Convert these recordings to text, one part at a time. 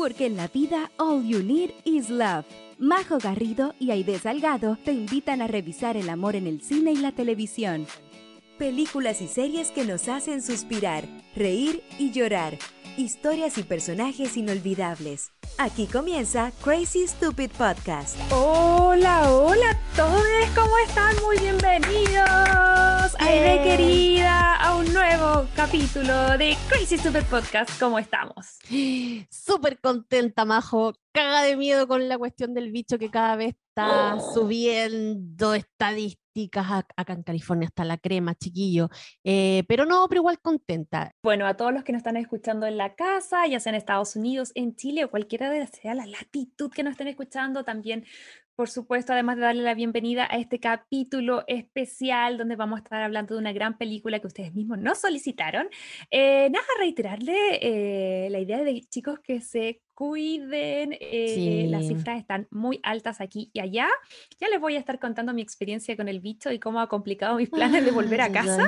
porque en la vida all you need is love. Majo Garrido y Aide Salgado te invitan a revisar el amor en el cine y la televisión. Películas y series que nos hacen suspirar, reír y llorar. Historias y personajes inolvidables. Aquí comienza Crazy Stupid Podcast. Hola, hola a todos, ¿cómo están? Muy bienvenidos, Aide querida, a un nuevo capítulo de Crazy Stupid Podcast. ¿Cómo estamos? Súper contenta, Majo. Caga de miedo con la cuestión del bicho que cada vez está Oh. subiendo estadísticas. Ac- Acá en California está la crema, chiquillo. Eh, pero no, pero igual contenta. Bueno, a todos los que nos están escuchando en la casa, ya sea en Estados Unidos, en Chile o cualquiera de sea la latitud que nos estén escuchando, también, por supuesto, además de darle la bienvenida a este capítulo especial donde vamos a estar hablando de una gran película que ustedes mismos nos solicitaron. Eh, nada, reiterarle eh, la idea de chicos que se cuiden, eh, las Sí. cifras están muy altas aquí y allá. Ya les voy a estar contando mi experiencia con el bicho y cómo ha complicado mis planes de volver a casa.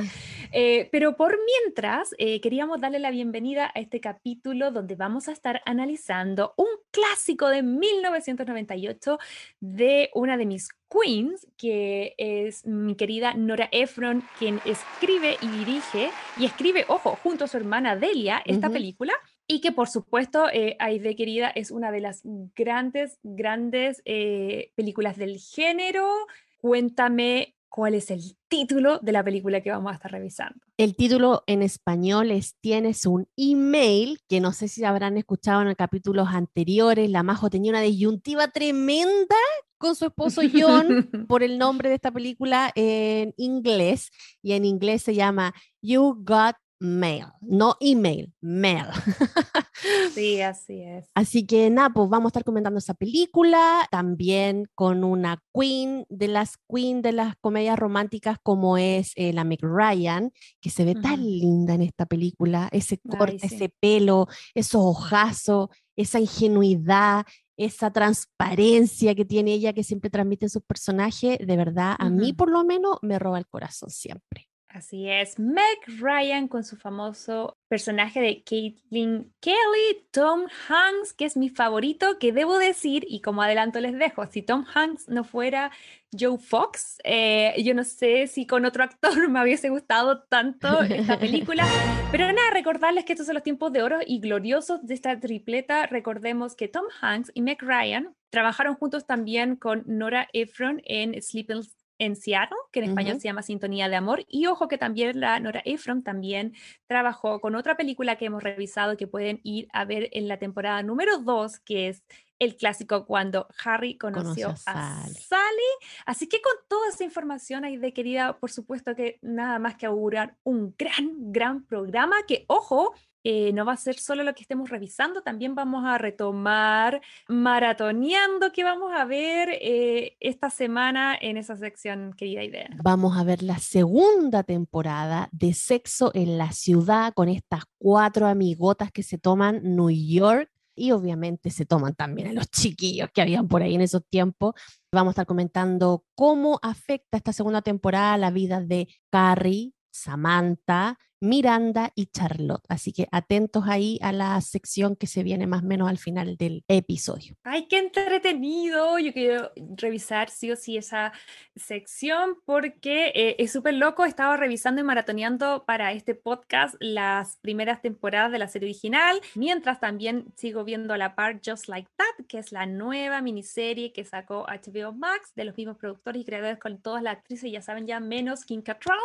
Eh, pero por mientras, eh, queríamos darle la bienvenida a este capítulo donde vamos a estar analizando un clásico de 1998 de una de mis queens, que es mi querida Nora Ephron, quien escribe y dirige, y escribe, ojo, junto a su hermana Delia, esta Ujú. película. Y que por supuesto, eh, Aide querida, es una de las grandes, grandes eh, películas del género. Cuéntame cuál es el título de la película que vamos a estar revisando. El título en español es Tienes un email, que no sé si habrán escuchado en capítulos anteriores. La Majo tenía una disyuntiva tremenda con su esposo John por el nombre de esta película en inglés. Y en inglés se llama You Got Mail, no email, mail. Sí, así es. Así que nada, pues vamos a estar comentando esa película, también con una queen de las queen de las comedias románticas como es eh, la Meg Ryan, que se ve tan linda en esta película, ese Ay, corte, sí. ese pelo, esos ojazos, esa ingenuidad, esa transparencia que tiene ella que siempre transmite en sus personajes, de verdad, a mí por lo menos me roba el corazón siempre. Así es. Meg Ryan con su famoso personaje de Caitlin Kelly, Tom Hanks, que es mi favorito, que debo decir, y como adelanto les dejo, si Tom Hanks no fuera Joe Fox, eh, yo no sé si con otro actor me hubiese gustado tanto esta película. Pero nada, recordarles que estos son los tiempos de oro y gloriosos de esta tripleta. Recordemos que Tom Hanks y Meg Ryan trabajaron juntos también con Nora Ephron en Sleeping en Seattle, que en español se llama Sintonía de Amor. Y ojo que también la Nora Ephron también trabajó con otra película que hemos revisado que pueden ir a ver en la temporada número 2, que es el clásico cuando Harry conoció, a Sally. Sally. Así que con toda esa información ahí de querida, por supuesto que nada más que augurar un gran, gran programa que, ojo, eh, no va a ser solo lo que estemos revisando, también vamos a retomar maratoneando que vamos a ver eh, esta semana en esa sección, querida idea. Vamos a ver la segunda temporada de Sexo en la Ciudad con estas cuatro amigotas que se toman New York y obviamente se toman también a los chiquillos que habían por ahí en esos tiempos. Vamos a estar comentando cómo afecta esta segunda temporada la vida de Carrie, Samantha, Miranda y Charlotte. Así que atentos ahí a la sección que se viene más o menos al final del episodio. ¡Ay, qué entretenido! Yo quiero revisar sí o sí esa sección porque eh, es súper loco. Estaba revisando y maratoneando para este podcast las primeras temporadas de la serie original, mientras también sigo viendo a la par Just Like That, que es la nueva miniserie que sacó HBO Max de los mismos productores y creadores con todas las actrices, ya saben ya, menos Kim Cattrall.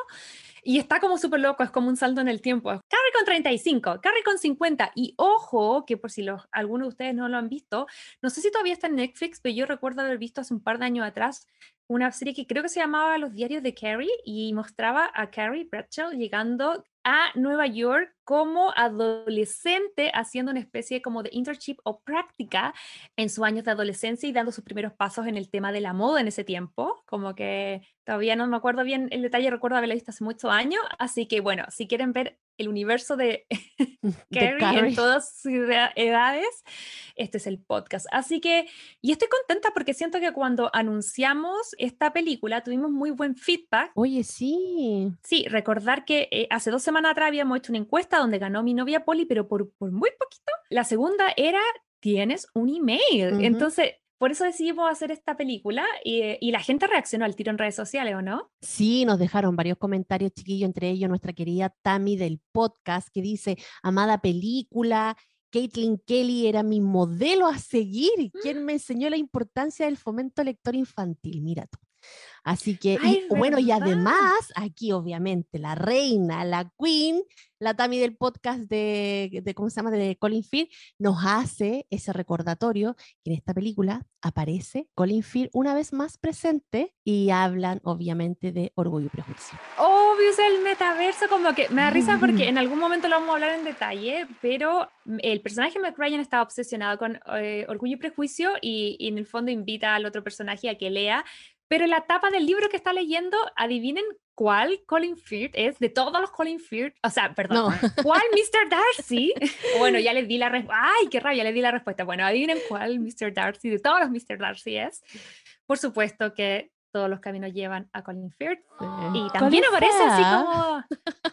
Y está como súper loco, es como un en el tiempo. Carrie con 35, Carrie con 50. Y ojo, que por si los, algunos de ustedes no lo han visto, no sé si todavía está en Netflix, pero yo recuerdo haber visto hace un par de años atrás una serie que creo que se llamaba Los Diarios de Carrie y mostraba a Carrie Bradshaw llegando a Nueva York como adolescente haciendo una especie como de internship o práctica en sus años de adolescencia y dando sus primeros pasos en el tema de la moda en ese tiempo, como que todavía no me acuerdo bien el detalle, recuerdo haberla visto hace muchos años, así que bueno, si quieren ver el universo de Carrie, Carrie. en todas sus eda- edades, este es el podcast. Así que, y estoy contenta porque siento que cuando anunciamos esta película tuvimos muy buen feedback. Oye, sí. Sí, recordar que eh, hace dos semanas atrás habíamos hecho una encuesta donde ganó mi novia Polly, pero por, por muy poquito. La segunda era tienes un email. Entonces, por eso decidimos hacer esta película y, eh, y la gente reaccionó al tiro en redes sociales, ¿o no? Sí, nos dejaron varios comentarios, chiquillos, entre ellos nuestra querida Tami del podcast, que dice, amada película, Caitlin Kelly era mi modelo a seguir, quien me enseñó la importancia del fomento lector infantil, mira tú. Así que, y- Ay, bueno, y además, aquí obviamente la reina, la queen, la Tami del podcast de, de, ¿cómo se llama?, de Colin Firth, nos hace ese recordatorio que en esta película aparece Colin Firth una vez más presente y hablan obviamente de Orgullo y Prejuicio. Obvio, es el metaverso, como que me da risa porque en algún momento lo vamos a hablar en detalle, pero el personaje Matt Ryan estaba obsesionado con eh, Orgullo y Prejuicio y, y en el fondo invita al otro personaje a que lea, pero en la tapa del libro que está leyendo, adivinen cuál Colin Firth es de todos los Colin Firth, o sea, perdón, No. ¿cuál Mr. Darcy? bueno, ya les di la respuesta, ay, qué rabia, les di la respuesta. Bueno, adivinen cuál Mr. Darcy de todos los Mr. Darcy es. Por supuesto que todos los caminos llevan a Colin Firth. Y también Colin aparece así Firth. como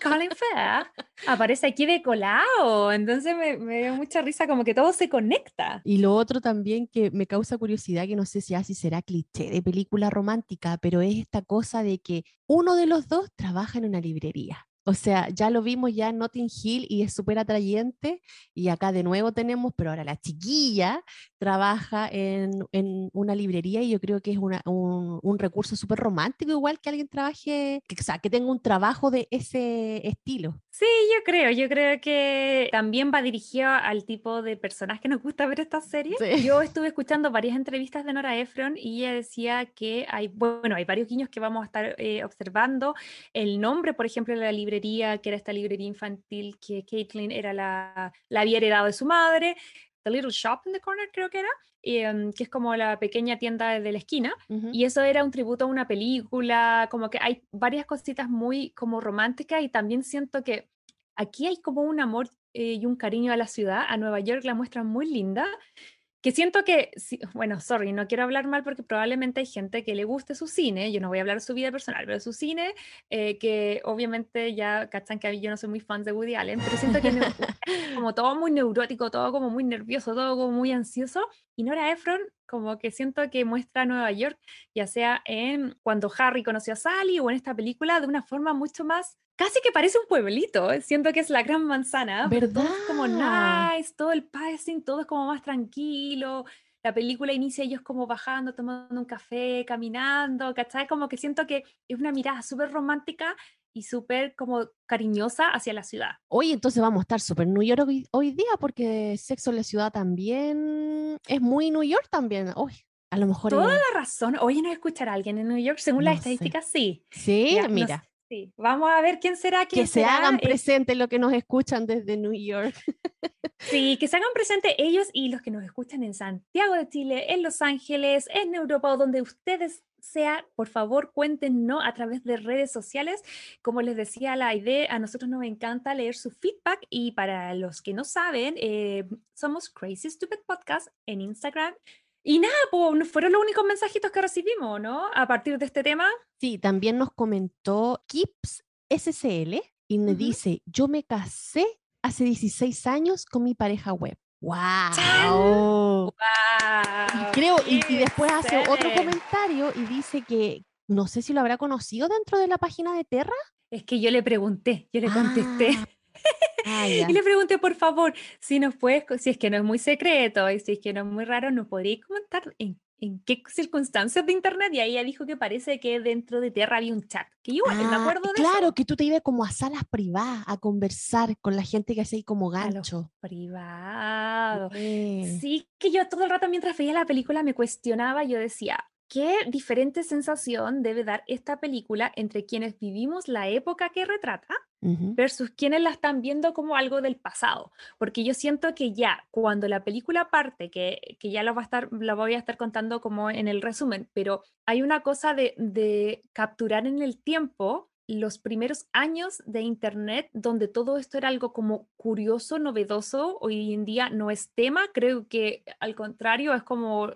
Colin Firth, aparece aquí de colado, entonces me, me dio mucha risa como que todo se conecta. Y lo otro también que me causa curiosidad, que no sé si así será cliché de película romántica, pero es esta cosa de que uno de los dos trabaja en una librería. O sea, ya lo vimos ya en Notting Hill y es súper atrayente. Y acá de nuevo tenemos, pero ahora la chiquilla trabaja en, en una librería y yo creo que es una- un, recurso súper romántico, igual que alguien trabaje, o sea, que tenga un trabajo de ese estilo. Sí, yo creo, yo creo que también va dirigido al tipo de personas que nos gusta ver esta serie. Sí. Yo estuve escuchando varias entrevistas de Nora Ephron y ella decía que hay, bueno, hay varios guiños que vamos a estar eh, observando. El nombre, por ejemplo, de la librería, que era esta librería infantil que Caitlin era la, la había heredado de su madre. The Little Shop in the Corner, creo que era, em, que es como la pequeña tienda de la esquina. Y eso era un tributo a una película, como que hay varias cositas muy como románticas y también siento que aquí hay como un amor eh, y un cariño a la ciudad, a Nueva York la muestran muy linda, que siento que, bueno, sorry, no quiero hablar mal porque probablemente hay gente que le guste su cine, yo no voy a hablar de su vida personal, pero su cine, eh, que obviamente ya cachan que yo no soy muy fan de Woody Allen, pero siento que como todo muy neurótico, todo como muy nervioso, todo como muy ansioso, y Nora Ephron como que siento que muestra Nueva York, ya sea en cuando Harry conoció a Sally o en esta película, de una forma mucho más, casi que parece un pueblito, ¿eh? siento que es la gran manzana, todo es como ¿Verdad? nice, todo el pacing, todo es como más tranquilo, la película inicia ellos como bajando, tomando un café, caminando, ¿cachai? Como que siento que es una mirada súper romántica y súper como cariñosa hacia la ciudad. Oye, entonces vamos a estar súper New York hoy, hoy día porque Sexo en la Ciudad también es muy New York también. Uy, a lo mejor Toda la razón, oye, ¿no escuchar a alguien en New York? Según las No estadísticas, sí. Sí, Ya, mira, sí. Vamos a ver quién será, quién que se hagan eh, presentes los que nos escuchan desde New York. Sí, que se hagan presentes ellos y los que nos escuchan en Santiago de Chile, en Los Ángeles, en Europa o donde ustedes sea, por favor, cuéntenos a través de redes sociales. Como les decía la idea, a nosotros nos encanta leer su feedback y para los que no saben, eh, somos Crazy Stupid Podcast en Instagram. Y nada, pues fueron los únicos mensajitos que recibimos, ¿no? A partir de este tema. Sí, también nos comentó Kips SCL y me dice, yo me casé hace 16 años con mi pareja web. ¡Wow! ¡Wow! Creo, y, y después hace otro comentario y dice que no sé si lo habrá conocido dentro de la página de Terra. Es que yo le pregunté, yo le contesté. Ah, ya. Y le pregunté, por favor, si nos puedes, si es que no es muy secreto y si es que no es muy raro, ¿nos podríais comentar en, en qué circunstancias de internet? Y ahí ella dijo que parece que dentro de Terra había un chat. Que yo igual me Ah, acuerdo de claro, eso. que tú te ibas como a salas privadas a conversar con la gente que hace ahí como gancho. privado. Eh, Sí, que yo todo el rato mientras veía la película me cuestionaba, yo decía, ¿qué diferente sensación debe dar esta película entre quienes vivimos la época que retrata. Versus quienes la están viendo como algo del pasado. Porque yo siento que ya cuando la película parte, que, que ya la, va a estar, la voy a estar contando como en el resumen, pero hay una cosa de, de capturar en el tiempo los primeros años de Internet, donde todo esto era algo como curioso, novedoso, hoy en día no es tema, creo que al contrario es como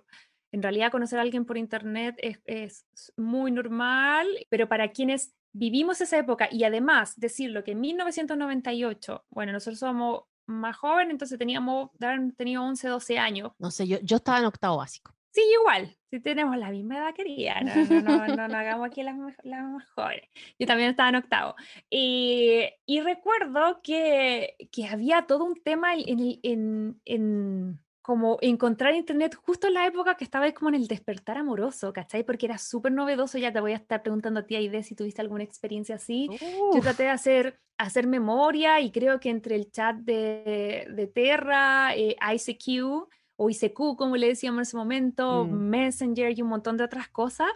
en realidad conocer a alguien por internet es, es muy normal, pero para quienes vivimos esa época y además decirlo que en 1998, bueno, nosotros somos más joven, entonces teníamos, tenía 11, 12 años. No sé, yo, yo estaba en octavo básico. Sí, igual, si tenemos la misma edad quería, no, no, no, no, hagamos aquí las, las más jóvenes. Yo también estaba en octavo. Y, y recuerdo que, que, había todo un tema en, en como encontrar internet justo en la época que estaba como en el despertar amoroso, ¿cachai? Porque era súper novedoso, ya te voy a estar preguntando a ti, Aide, si tuviste alguna experiencia así. Yo traté de hacer, hacer memoria y creo que entre el chat de, de Terra, eh, ICQ, o ICQ, como le decíamos en ese momento, mm. Messenger y un montón de otras cosas.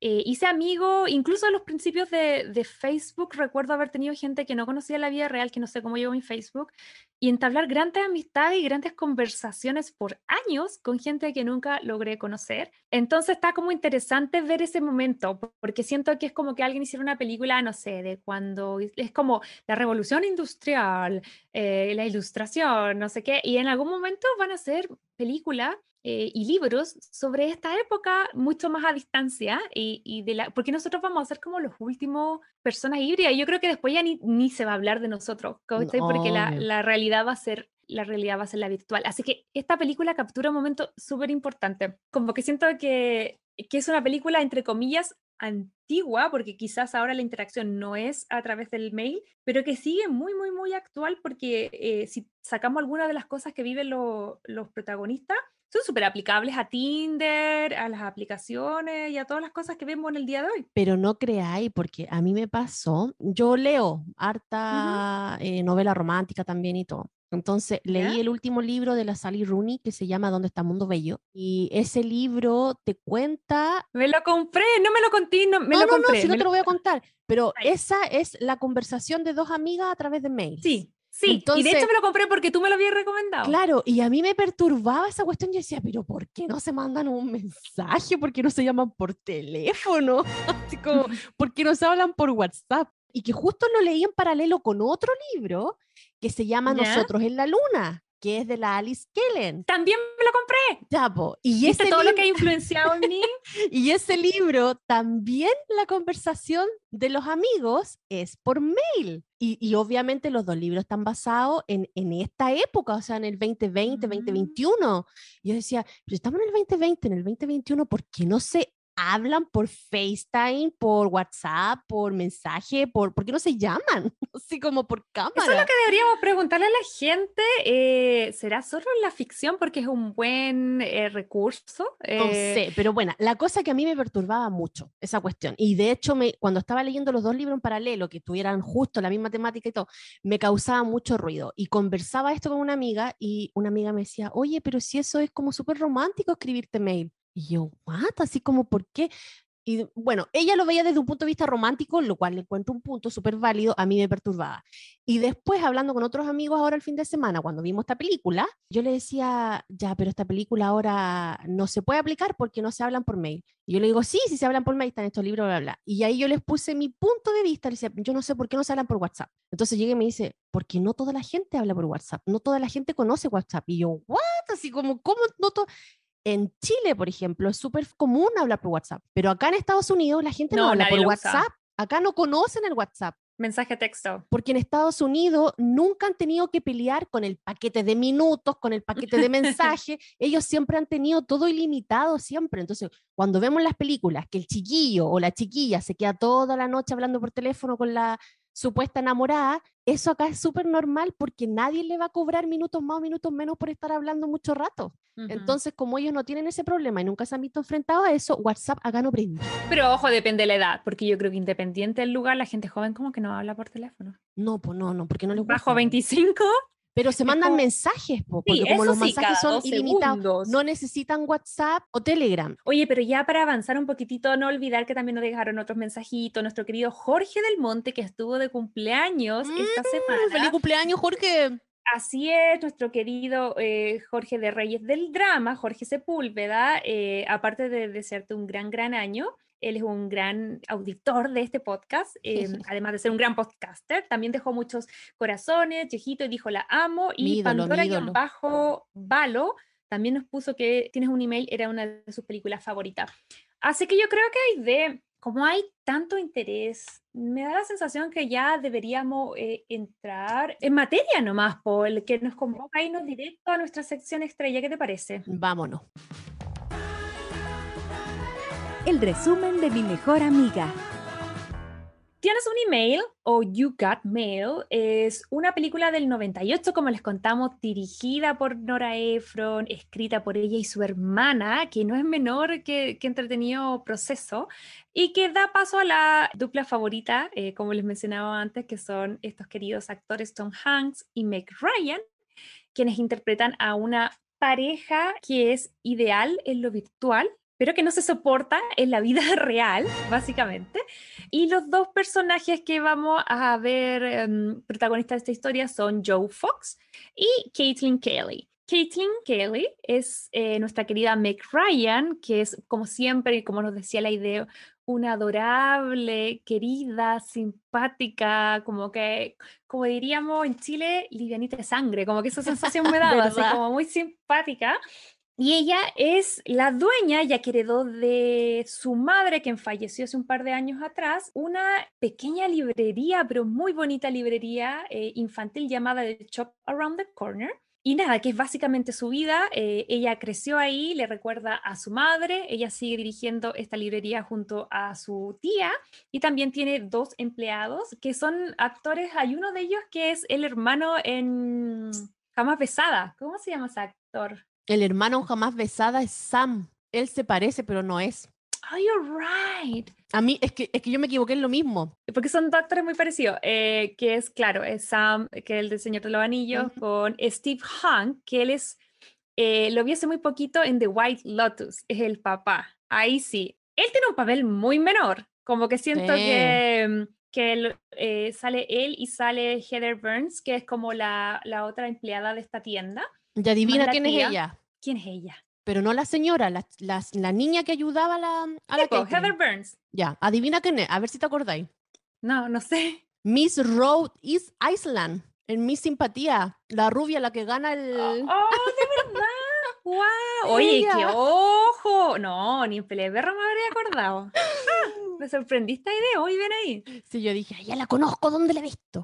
Eh, hice amigo, incluso a los principios de, de, Facebook, recuerdo haber tenido gente que no conocía la vida real, que no sé cómo llevo mi Facebook, y entablar grandes amistades y grandes conversaciones por años con gente que nunca logré conocer. Entonces está como interesante ver ese momento, porque siento que es como que alguien hiciera una película, no sé, de cuando es como la revolución industrial, eh, la ilustración, no sé qué, y en algún momento van a ser película eh, y libros sobre esta época mucho más a distancia y, de la, porque nosotros vamos a ser como los últimos personas híbridas. Yo creo que después ya ni, ni se va a hablar de nosotros, porque la, la, realidad va a ser la realidad va a ser la virtual. Así que esta película captura un momento súper importante. Como que siento que, que es una película, entre comillas, antigua, porque quizás ahora la interacción no es a través del mail, pero que sigue muy, muy, muy actual, porque eh, si sacamos algunas de las cosas que viven los protagonistas, son súper aplicables a Tinder, a las aplicaciones y a todas las cosas que vemos en el día de hoy. Pero no creáis, porque a mí me pasó, yo leo harta eh, novela romántica también y todo. Entonces leí el último libro de la Sally Rooney que se llama ¿Dónde está Mundo Bello? Y ese libro te cuenta... Me lo compré, no me lo conté, no me no, lo no, compré. No, si no te lo voy a contar, pero esa es la conversación de dos amigas a través de mail. Sí, Sí, y de hecho me lo compré porque tú me lo habías recomendado. Claro, y a mí me perturbaba esa cuestión. Yo decía, pero ¿por qué no se mandan un mensaje? ¿Por qué no se llaman por teléfono? Así como, ¿por qué no se hablan por WhatsApp? Y que justo lo leí en paralelo con otro libro que se llama Nosotros en la Luna, que es de la Alice Kellen. También me lo compré. Ya, Y ese todo lo que ha influenciado en mí? y ese libro, también la conversación de los amigos es por mail. Y, y obviamente los dos libros están basados en, en, esta época, o sea, en el 2020, 2021. Mm. Yo decía, pero estamos en el 2020, en el 2021, ¿por qué no se hablan por FaceTime, por WhatsApp, por mensaje, por, ¿por qué no se llaman? Así como por cámara. Eso es lo que deberíamos preguntarle a la gente. Eh, ¿Será solo la ficción porque es un buen eh, recurso? No eh, sé, pero bueno, la cosa que a mí me perturbaba mucho, esa cuestión. Y de hecho, me, cuando estaba leyendo los dos libros en paralelo, que tuvieran justo la misma temática y todo, me causaba mucho ruido. Y conversaba esto con una amiga y una amiga me decía, oye, pero si eso es como súper romántico escribirte mail. Y yo, ¿what? Así como, ¿por qué? Y bueno, ella lo veía desde un punto de vista romántico, lo cual le encuentro un punto súper válido, a mí me perturbaba. Y después, hablando con otros amigos ahora el fin de semana, cuando vimos esta película, yo le decía, ya, pero esta película ahora no se puede aplicar porque no se hablan por mail. Y yo le digo, sí, si se hablan por mail, están estos libros, bla, bla. Y ahí yo les puse mi punto de vista, le decía, yo no sé por qué no se hablan por WhatsApp. Entonces llegué y me dice, porque no toda la gente habla por WhatsApp, no toda la gente conoce WhatsApp. Y yo, ¿what? Así como, ¿cómo no todo? En Chile, por ejemplo, es súper común hablar por WhatsApp, pero acá en Estados Unidos la gente no, habla por WhatsApp. Acá no conocen el WhatsApp. Mensaje texto. Porque en Estados Unidos nunca han tenido que pelear con el paquete de minutos, con el paquete de mensaje. Ellos siempre han tenido todo ilimitado, siempre. Entonces, cuando vemos las películas que el chiquillo o la chiquilla se queda toda la noche hablando por teléfono con la supuesta enamorada, eso acá es súper normal porque nadie le va a cobrar minutos más o minutos menos por estar hablando mucho rato. Entonces, como ellos no tienen ese problema y nunca se han visto enfrentados a eso, WhatsApp acá no prende. Pero ojo, depende de la edad, porque yo creo que independiente del lugar, la gente joven como que no habla por teléfono. No, pues no, no, porque no les gusta. Bajo 25 pero se mandan mensajes, porque como los mensajes son ilimitados, no necesitan WhatsApp o Telegram. Oye, pero ya para avanzar un poquitito, no olvidar que también nos dejaron otros mensajitos, nuestro querido Jorge del Monte, que estuvo de cumpleaños esta mm, semana. ¡Feliz cumpleaños, Jorge! Así es, nuestro querido eh, Jorge de Reyes del Drama, Jorge Sepúlveda, eh, aparte de desearte un gran, gran año, él es un gran auditor de este podcast, em, además de ser un gran podcaster. También dejó muchos corazones, Chejito dijo la amo. Y Pandora-Valo también nos puso que Tienes un email, era una de sus películas favoritas. Así que yo creo que hay de como hay tanto interés, me da la sensación que ya deberíamos eh, entrar en materia nomás, Paul, que nos convoca a irnos directo a nuestra sección estrella. ¿Qué te parece? Vámonos. El resumen de mi mejor amiga. Tienes un email o You Got Mail es una película del 98, como les contamos, dirigida por Nora Ephron, escrita por ella y su hermana, que no es menor que, que entretenido proceso, y que da paso a la dupla favorita, eh, como les mencionaba antes, que son estos queridos actores Tom Hanks y Meg Ryan, quienes interpretan a una pareja que es ideal en lo virtual pero que no se soporta en la vida real, básicamente. Y los dos personajes que vamos a ver em, protagonistas de esta historia son Joe Fox y Caitlin Kelly. Caitlin Kelly es eh, nuestra querida Meg Ryan, que es, como siempre, y como nos decía la idea, una adorable, querida, simpática, como que, como diríamos en Chile, livianita de sangre, como que esa sensación me da, así como muy simpática. Y ella es la dueña, ya que heredó de su madre, quien falleció hace un par de años atrás, una pequeña librería, pero muy bonita librería eh, infantil llamada The Shop Around the Corner. Y nada, que es básicamente su vida. Eh, ella creció ahí, le recuerda a su madre, ella sigue dirigiendo esta librería junto a su tía y también tiene dos empleados que son actores. Hay uno de ellos que es el hermano en Jamás Pesada. ¿Cómo se llama ese actor? El hermano jamás besada es Sam. Él se parece, pero no es. Oh, you're right. A mí, es que, es que yo me equivoqué en lo mismo. Porque son dos actores muy parecidos. Eh, que es, claro, es Sam, que es el del Señor de los Anillos, con Steve Hunt, que él es, eh, lo vi hace muy poquito en The White Lotus, es el papá. Ahí sí. Él tiene un papel muy menor. Como que siento que, mm, que eh, sale él y sale Heather Burns, que es como la, la otra empleada de esta tienda. Ya adivina quién es ella. ¿Quién es ella? Pero no la señora, la, la, la niña que ayudaba a la, a la Heather Burns. Ya, adivina quién es, a ver si te acordáis. No, no sé. Miss Road East Iceland, en Miss Simpatía, la rubia, la que gana el... ¡Oh, de verdad! ¡Wow! Oye, qué ojo. No, ni en Peleberro me habría acordado. me sorprendiste ahí de hoy, ven ahí. Sí, yo dije, ya la conozco, ¿dónde la he visto?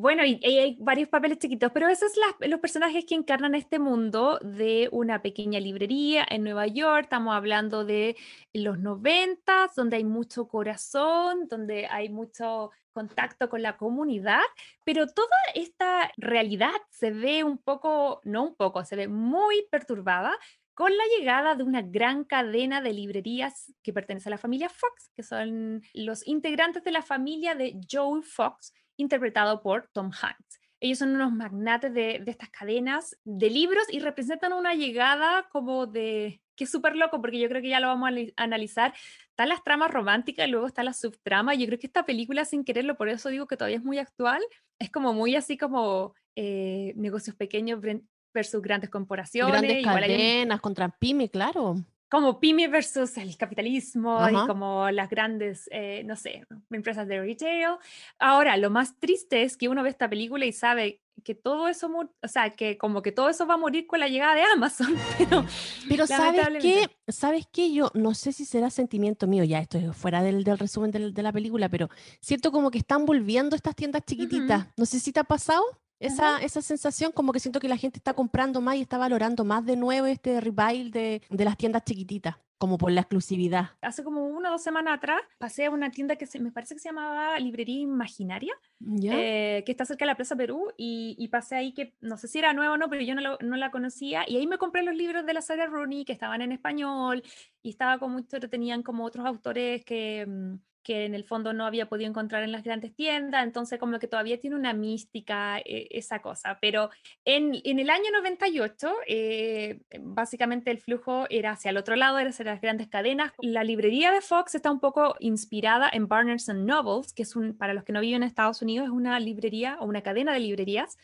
Bueno, y, hay varios papeles chiquitos, pero esos son los personajes que encarnan este mundo de una pequeña librería en Nueva York. Estamos hablando de los noventas, donde hay mucho corazón, donde hay mucho contacto con la comunidad, pero toda esta realidad se ve un poco, no un poco, se ve muy perturbada con la llegada de una gran cadena de librerías que pertenece a la familia Fox, que son los integrantes de la familia de Joe Fox, interpretado por Tom Hanks. Ellos son unos magnates de, estas cadenas de libros y representan una llegada como de, que es súper loco, porque yo creo que ya lo vamos a analizar. Están las tramas románticas y luego está la subtrama. Yo creo que esta película, sin quererlo, por eso digo que todavía es muy actual, es como muy así como eh, negocios pequeños versus grandes corporaciones. Grandes cadenas contra pyme, claro como pyme versus el capitalismo y como las grandes, eh, no sé, empresas de retail. Ahora, lo más triste es que uno ve esta película y sabe que todo eso, o sea, que como que todo eso va a morir con la llegada de Amazon, pero, pero ¿sabes qué? ¿Sabes qué? Yo no sé si será sentimiento mío, ya esto es fuera del, del resumen de la película, pero siento como que están volviendo estas tiendas chiquititas. No sé si te ha pasado. Esa, esa sensación como que siento que la gente está comprando más y está valorando más de nuevo este revival de, de las tiendas chiquititas como por la exclusividad. Hace como una o dos semanas atrás pasé a una tienda que se, me parece que se llamaba Librería Imaginaria, eh, que está cerca de la Plaza Perú, y, y, pasé ahí que no sé si era nueva o no, pero yo no, no, la conocía, y ahí me compré los libros de la saga Rooney que estaban en español, y estaba como, tenían como otros autores que... Mm, que en el fondo no había podido encontrar en las grandes tiendas, entonces como que todavía tiene una mística eh, esa cosa, pero en, en, el año 98 eh, básicamente el flujo era hacia el otro lado, era hacia las grandes cadenas. La librería de Fox está un poco inspirada en Barnes Nobles, que es un, para los que no viven en Estados Unidos, es una librería o una cadena de librerías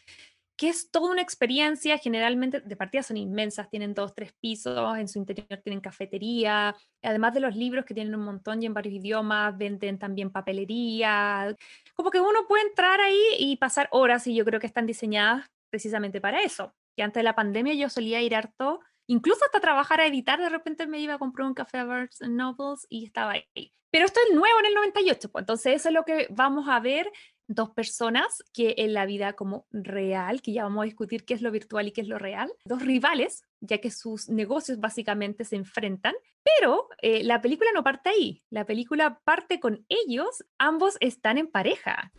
que es toda una experiencia, generalmente de partida son inmensas, tienen dos, tres pisos, en su interior tienen cafetería, además de los libros que tienen un montón y en varios idiomas, venden también papelería, como que uno puede entrar ahí y pasar horas y yo creo que están diseñadas precisamente para eso, que antes de la pandemia yo solía ir harto incluso hasta trabajar a editar, de repente me iba a comprar un café a Barnes Nobles y estaba ahí. Pero esto es nuevo en el 98, pues entonces eso es lo que vamos a ver dos personas que en la vida como real, que ya vamos a discutir qué es lo virtual y qué es lo real, dos rivales, ya que sus negocios básicamente se enfrentan, pero eh, la película no parte ahí, la película parte con ellos, ambos están en pareja.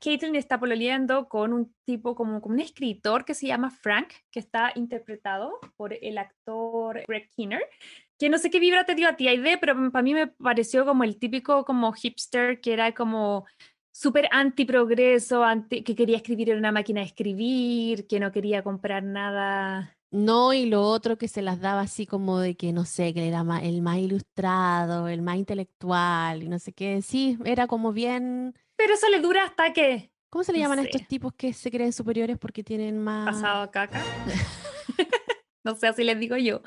Caitlin está pololeando con un tipo como, como un escritor que se llama Frank, que está interpretado por el actor Greg Kinner, que no sé qué vibra te dio a ti, Aide, pero para mí me pareció como el típico como hipster que era como súper anti-progreso, anti, que quería escribir en una máquina de escribir, que no quería comprar nada. No, y lo otro que se las daba así como de que, no sé, que era el más ilustrado, el más intelectual, y no sé qué. Sí, era como bien... Pero eso le dura hasta que... ¿Cómo se le llaman a estos tipos que se creen superiores porque tienen más... Pasado caca. no sé, así les digo yo.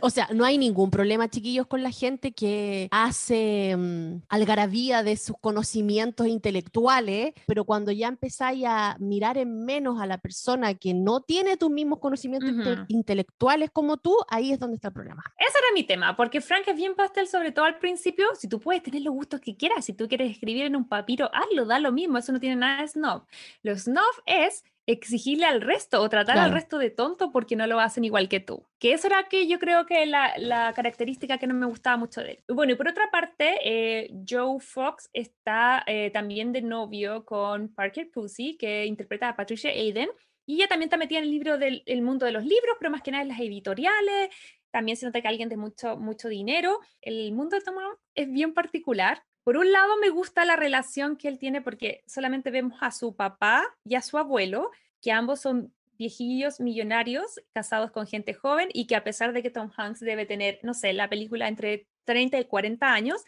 O sea, no hay ningún problema, chiquillos, con la gente que hace mm, algarabía de sus conocimientos intelectuales, pero cuando ya empezáis a mirar en menos a la persona que no tiene tus mismos conocimientos intelectuales como tú, ahí es donde está el problema. Ese era mi tema, porque Frank es bien pastel, sobre todo al principio. Si tú puedes tener los gustos que quieras, si tú quieres escribir en un papiro, hazlo, da lo mismo, eso no tiene nada de snob. Lo snob es exigirle al resto o tratar al resto de tonto porque no lo hacen igual que tú. Que eso era que yo creo que la, la característica que no me gustaba mucho de él. Bueno, y por otra parte, eh, Joe Fox está eh, también de novio con Parker Pussy, que interpreta a Patricia Aiden, y ella también está metida en el libro del el mundo de los libros, pero más que nada en las editoriales. También se nota que alguien de mucho, mucho dinero. El mundo de Tom es bien particular por un lado, me gusta la relación que él tiene porque solamente vemos a su papá y a su abuelo, que ambos son viejillos millonarios casados con gente joven y que a pesar de que Tom Hanks debe tener, no sé, la película entre 30 y 40 años,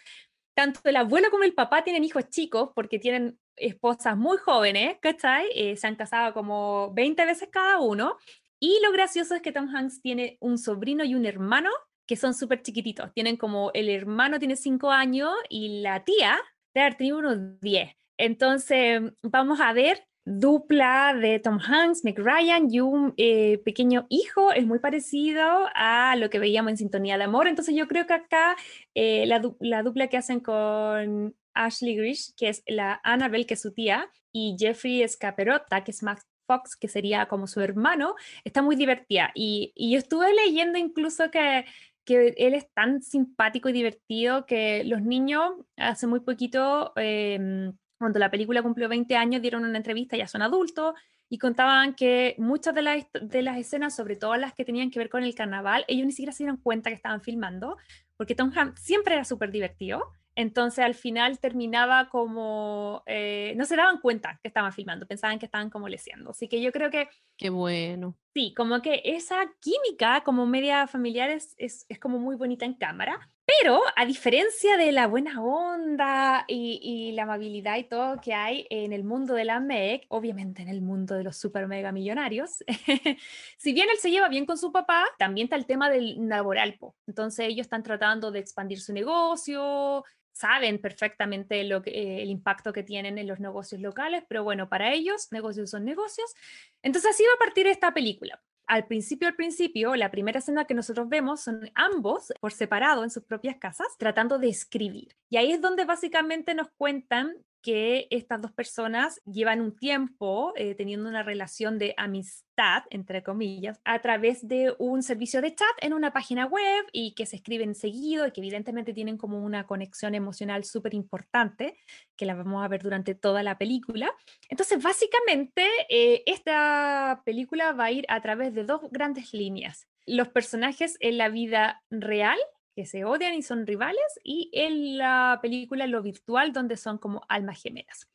tanto el abuelo como el papá tienen hijos chicos porque tienen esposas muy jóvenes, ¿cachai? Eh, se han casado como 20 veces cada uno. Y lo gracioso es que Tom Hanks tiene un sobrino y un hermano que son súper chiquititos. Tienen como el hermano tiene 5 años y la tía debe haber unos 10. Entonces, vamos a ver dupla de Tom Hanks, Meg Ryan y un eh, pequeño hijo. Es muy parecido a lo que veíamos en Sintonía de Amor. Entonces, yo creo que acá eh, la, la, dupla que hacen con Ashley Grish, que es la Annabelle, que es su tía, y Jeffrey Escaperota, que es Max Fox, que sería como su hermano, está muy divertida. Y, y yo estuve leyendo incluso que que él es tan simpático y divertido que los niños hace muy poquito, em, cuando la película cumplió 20 años, dieron una entrevista, ya son adultos, y contaban que muchas de las, de las escenas, sobre todo las que tenían que ver con el carnaval, ellos ni siquiera se dieron cuenta que estaban filmando, porque Tom Hanks siempre era súper divertido. Entonces al final terminaba como, eh, no se daban cuenta que estaban filmando, pensaban que estaban como leciendo. Así que yo creo que... Qué bueno. Sí, como que esa química como media familiar es, es, es como muy bonita en cámara. Pero a diferencia de la buena onda y, y, la amabilidad y todo que hay en el mundo de la MEC, obviamente en el mundo de los super mega millonarios, si bien él se lleva bien con su papá, también está el tema del laboral. Entonces ellos están tratando de expandir su negocio, saben perfectamente lo que, el impacto que tienen en los negocios locales, pero bueno, para ellos negocios son negocios. Entonces así va a partir esta película. Al principio, al principio, la primera escena que nosotros vemos son ambos por separado en sus propias casas tratando de escribir. Y ahí es donde básicamente nos cuentan que estas dos personas llevan un tiempo eh, teniendo una relación de amistad, entre comillas, a través de un servicio de chat en una página web y que se escriben seguido y que evidentemente tienen como una conexión emocional súper importante, que la vamos a ver durante toda la película. Entonces, básicamente, eh, esta película va a ir a través de dos grandes líneas. Los personajes en la vida real que se odian y son rivales, y en la película Lo Virtual, donde son como almas gemelas.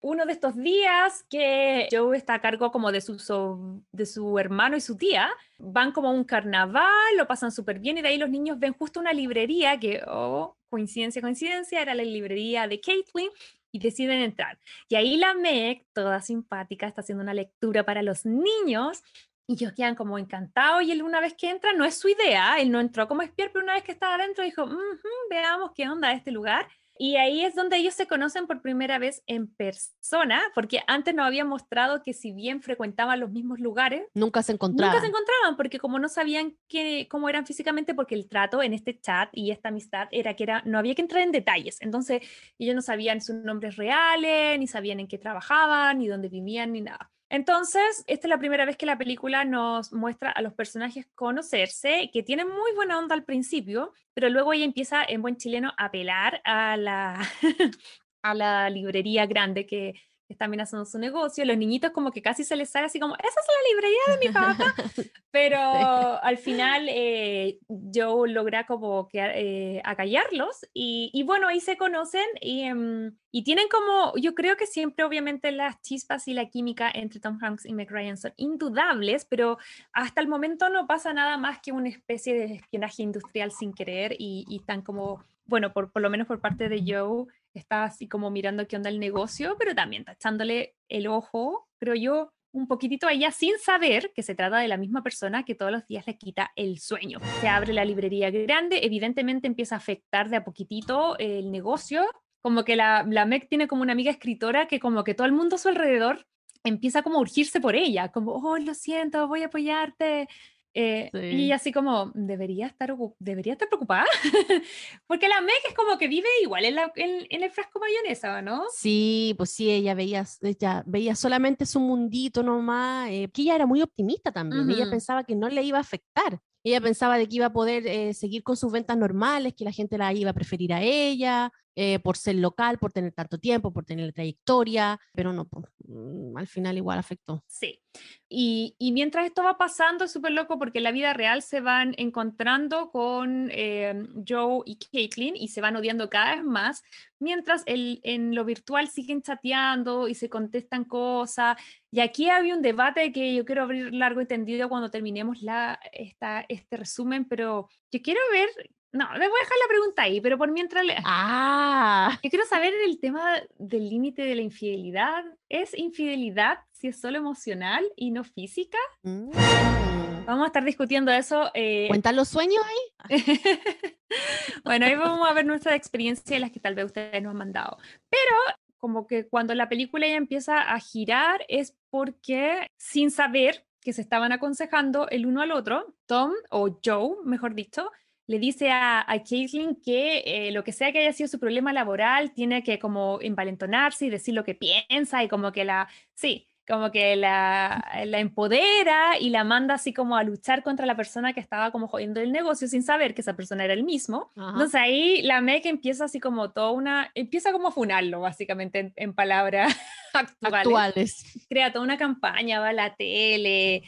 Uno de estos días que Joe está a cargo como de su, de su hermano y su tía, van como a un carnaval, lo pasan súper bien y de ahí los niños ven justo una librería que, oh, coincidencia, coincidencia, era la librería de Caitlin y deciden entrar. Y ahí la Meg, toda simpática, está haciendo una lectura para los niños y ellos quedan como encantados y él una vez que entra, no es su idea, él no entró como espiar, pero una vez que estaba adentro dijo, veamos qué onda este lugar. Y ahí es donde ellos se conocen por primera vez en persona, porque antes nos habían mostrado que si bien frecuentaban los mismos lugares, nunca se encontraban. Nunca se encontraban, porque como no sabían que, cómo eran físicamente, porque el trato en este chat y esta amistad era que era, no había que entrar en detalles. Entonces, ellos no sabían sus nombres reales, ni sabían en qué trabajaban, ni dónde vivían, ni nada. Entonces, esta es la primera vez que la película nos muestra a los personajes conocerse, que tienen muy buena onda al principio, pero luego ella empieza en buen chileno a apelar a la, a la librería grande que están haciendo su negocio, los niñitos como que casi se les sale así como, esa es la librería de mi papá, pero al final eh, Joe logra como que eh, acallarlos y, y, bueno, ahí se conocen y, em, y, tienen como, yo creo que siempre obviamente las chispas y la química entre Tom Hanks y Meg Ryan son indudables, pero hasta el momento no pasa nada más que una especie de espionaje industrial sin querer y, y están como, bueno, por, por lo menos por parte de Joe, está así como mirando qué onda el negocio, pero también tachándole el ojo, creo yo, un poquitito a ella sin saber que se trata de la misma persona que todos los días le quita el sueño. Se abre la librería grande, evidentemente empieza a afectar de a poquitito el negocio, como que la, la Meg tiene como una amiga escritora que como que todo el mundo a su alrededor empieza como urgirse por ella, como, oh, lo siento, voy a apoyarte, eh, y así como, debería estar, debería estar preocupada, porque la Meg es como que vive igual en, en, el frasco mayonesa, ¿no? Sí, pues sí, ella veía, ella veía solamente su mundito nomás, eh, que ella era muy optimista también, ella pensaba que no le iba a afectar, ella pensaba de que iba a poder eh, seguir con sus ventas normales, que la gente la iba a preferir a ella, eh, por ser local, por tener tanto tiempo, por tener trayectoria, pero no, mm, al final igual afectó. Sí. Y, y mientras esto va pasando, es súper loco porque en la vida real se van encontrando con eh, Joe y Caitlin y se van odiando cada vez más, mientras el, en lo virtual siguen chateando y se contestan cosas. Y aquí había un debate que yo quiero abrir largo y tendido cuando terminemos la, esta, este resumen, pero yo quiero ver no, le voy a dejar la pregunta ahí, pero por mientras le... Ah. Yo quiero saber el tema del límite de la infidelidad. ¿Es infidelidad si es solo emocional y no física? Mm. Vamos a estar discutiendo eso. Eh... ¿Cuentan los sueños ahí? bueno, ahí vamos a ver nuestras experiencias, las que tal vez ustedes nos han mandado. Pero como que cuando la película ya empieza a girar es porque sin saber que se estaban aconsejando el uno al otro, Tom o Joe, mejor dicho, le dice a, a Caitlin que eh, lo que sea que haya sido su problema laboral, tiene que como envalentonarse y decir lo que piensa y como que la, sí, como que la, la, empodera y la manda así como a luchar contra la persona que estaba como jodiendo el negocio sin saber que esa persona era el mismo. Entonces ahí la Meg empieza así como toda una, empieza como a funarlo básicamente en, en palabras actuales. Crea toda una campaña, va a la tele,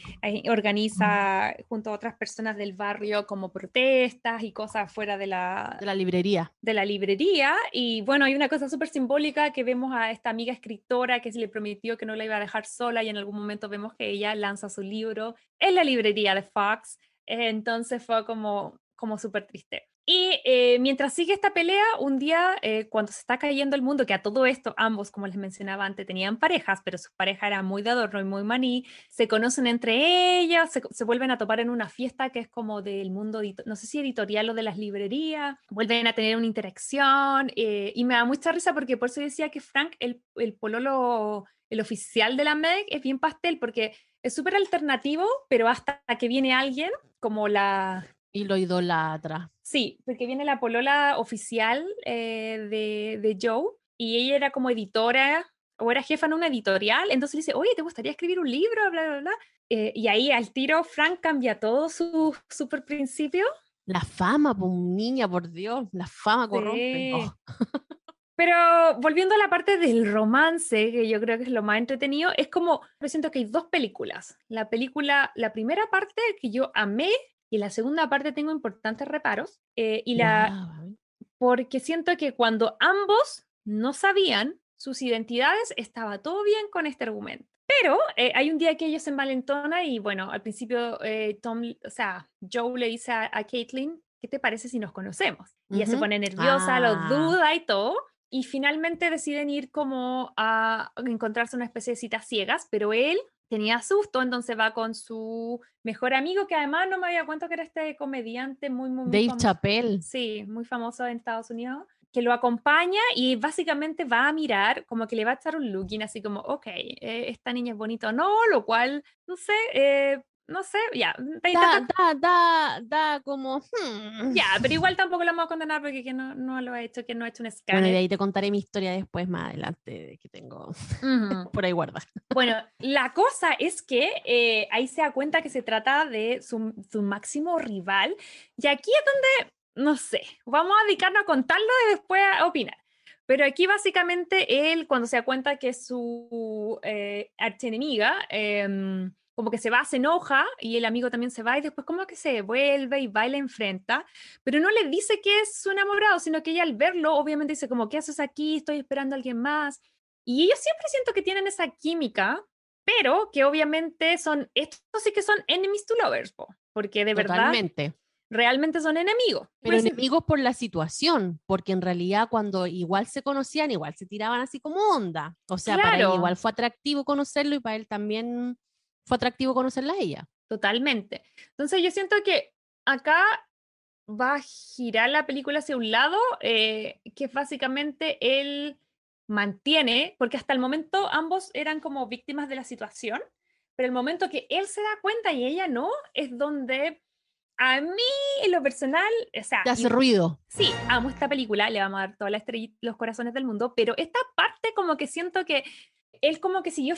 organiza junto a otras personas del barrio como protestas y cosas fuera de la, de la librería. De la librería. Y bueno, hay una cosa súper simbólica que vemos a esta amiga escritora que se le prometió que no la iba a dejar sola y en algún momento vemos que ella lanza su libro en la librería de Fox. Entonces fue como, como súper triste. Y eh, mientras sigue esta pelea, un día, eh, cuando se está cayendo el mundo, que a todo esto ambos, como les mencionaba antes, tenían parejas, pero su pareja era muy de adorno y muy maní, se conocen entre ellas, se, vuelven a topar en una fiesta que es como del mundo, no sé si editorial o de las librerías, vuelven a tener una interacción eh, y me da mucha risa porque por eso decía que Frank, el, el pololo, el oficial de la Meg, es bien pastel porque es súper alternativo, pero hasta que viene alguien como la y lo idolatra. Sí, porque viene la polola oficial eh, de, de, Joe y ella era como editora o era jefa en una editorial, entonces le dice, oye, ¿te gustaría escribir un libro? Bla, bla, bla. Eh, y ahí al tiro Frank cambia todo su super principio. La fama, pues, niña, por Dios, la fama corrompe. Oh. Pero volviendo a la parte del romance, que yo creo que es lo más entretenido, es como, yo siento que hay dos películas. La película, la primera parte que yo amé y la segunda parte tengo importantes reparos. Eh, y la, porque siento que cuando ambos no sabían sus identidades, estaba todo bien con este argumento. Pero eh, hay un día que ellos se envalentonan y bueno, al principio eh, Tom, o sea, Joe le dice a, Caitlin, ¿qué te parece si nos conocemos? Y ella se pone nerviosa, lo ah. duda y todo. Y finalmente deciden ir como a encontrarse una especie de citas ciegas, pero él tenía susto, entonces va con su mejor amigo, que además no me había cuenta que era este comediante muy, muy, Dave Chappelle. Sí, muy famoso en Estados Unidos, que lo acompaña y básicamente va a mirar, como que le va a echar un looking así como, ok, eh, esta niña es bonita o no, lo cual, no sé, eh, no sé, ya. Da, da, da, da, como. Hmm. Ya, pero igual tampoco lo vamos a condenar porque que no, no lo ha hecho, que no ha hecho un escáner. Bueno, y de ahí te contaré mi historia después, más adelante, que tengo por ahí guarda. Bueno, la cosa es que eh, ahí se da cuenta que se trata de su, su máximo rival. Y aquí es donde no sé, vamos a dedicarnos a contarlo y después a opinar. Pero aquí básicamente él, cuando se da cuenta que su eh, archienemiga, como que se va, se enoja y el amigo también se va y después como que se vuelve y va y la enfrenta, pero no le dice que es su enamorado, sino que ella al verlo obviamente dice como, ¿qué haces aquí? Estoy esperando a alguien más. Y ellos siempre siento que tienen esa química, pero que obviamente son, estos sí que son enemies to lovers, porque de Totalmente. verdad realmente son enemigos. Pero enemigos por la situación, porque en realidad cuando igual se conocían, igual se tiraban así como onda. O sea, para él igual fue atractivo conocerlo y para él también fue atractivo conocerla a ella. Totalmente. Entonces yo siento que acá va a girar la película hacia un lado, eh, que básicamente él mantiene, porque hasta el momento ambos eran como víctimas de la situación, pero el momento que él se da cuenta y ella no, es donde a mí, en lo personal, o sea. Te hace ruido. Sí, amo esta película, le vamos a dar todas las los corazones del mundo, pero esta parte, como que siento que él, como que siguió,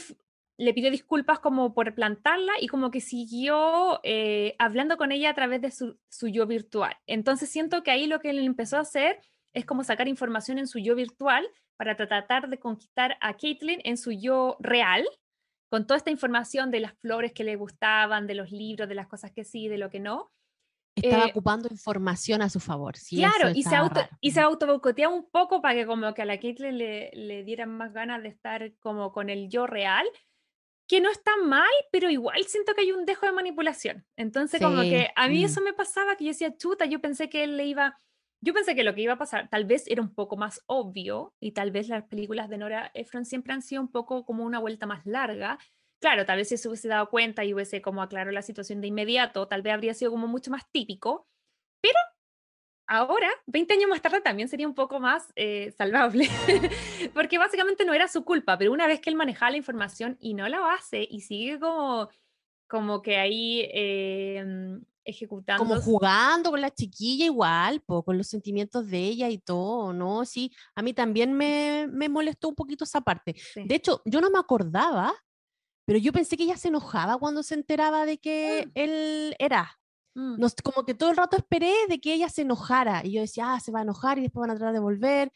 le pidió disculpas como por plantarla y como que siguió eh, hablando con ella a través de su, su yo virtual. Entonces siento que ahí lo que él empezó a hacer es como sacar información en su yo virtual para tratar de conquistar a Caitlyn en su yo real, con toda esta información de las flores que le gustaban, de los libros, de las cosas que sí, de lo que no. Estaba eh, ocupando información a su favor. claro, y se, auto, y se autobocotea un poco para que como que a la Caitlyn le, le dieran más ganas de estar como con el yo real, que no está mal, pero igual siento que hay un dejo de manipulación. Entonces como que a mí mm. eso me pasaba, que yo decía, chuta, yo pensé que él le iba... Yo pensé que lo que iba a pasar tal vez era un poco más obvio y tal vez las películas de Nora Ephron siempre han sido un poco como una vuelta más larga, Claro, tal vez si se hubiese dado cuenta y hubiese como aclarado la situación de inmediato, tal vez habría sido como mucho más típico, ahora, 20 años más tarde, también sería un poco más eh, salvable, porque básicamente no era su culpa, pero una vez que él manejaba la información y no lo hace y sigue como, como que ahí em, ejecutando. Como jugando con la chiquilla igual, con los sentimientos de ella y todo, ¿no? Sí, a mí también me, me molestó un poquito esa parte. De hecho, yo no me acordaba pero yo pensé que ella se enojaba cuando se enteraba de que mm. él era. Mm. como que todo el rato esperé de que ella se enojara. Y yo decía, ah, se va a enojar y después van a tratar de volver.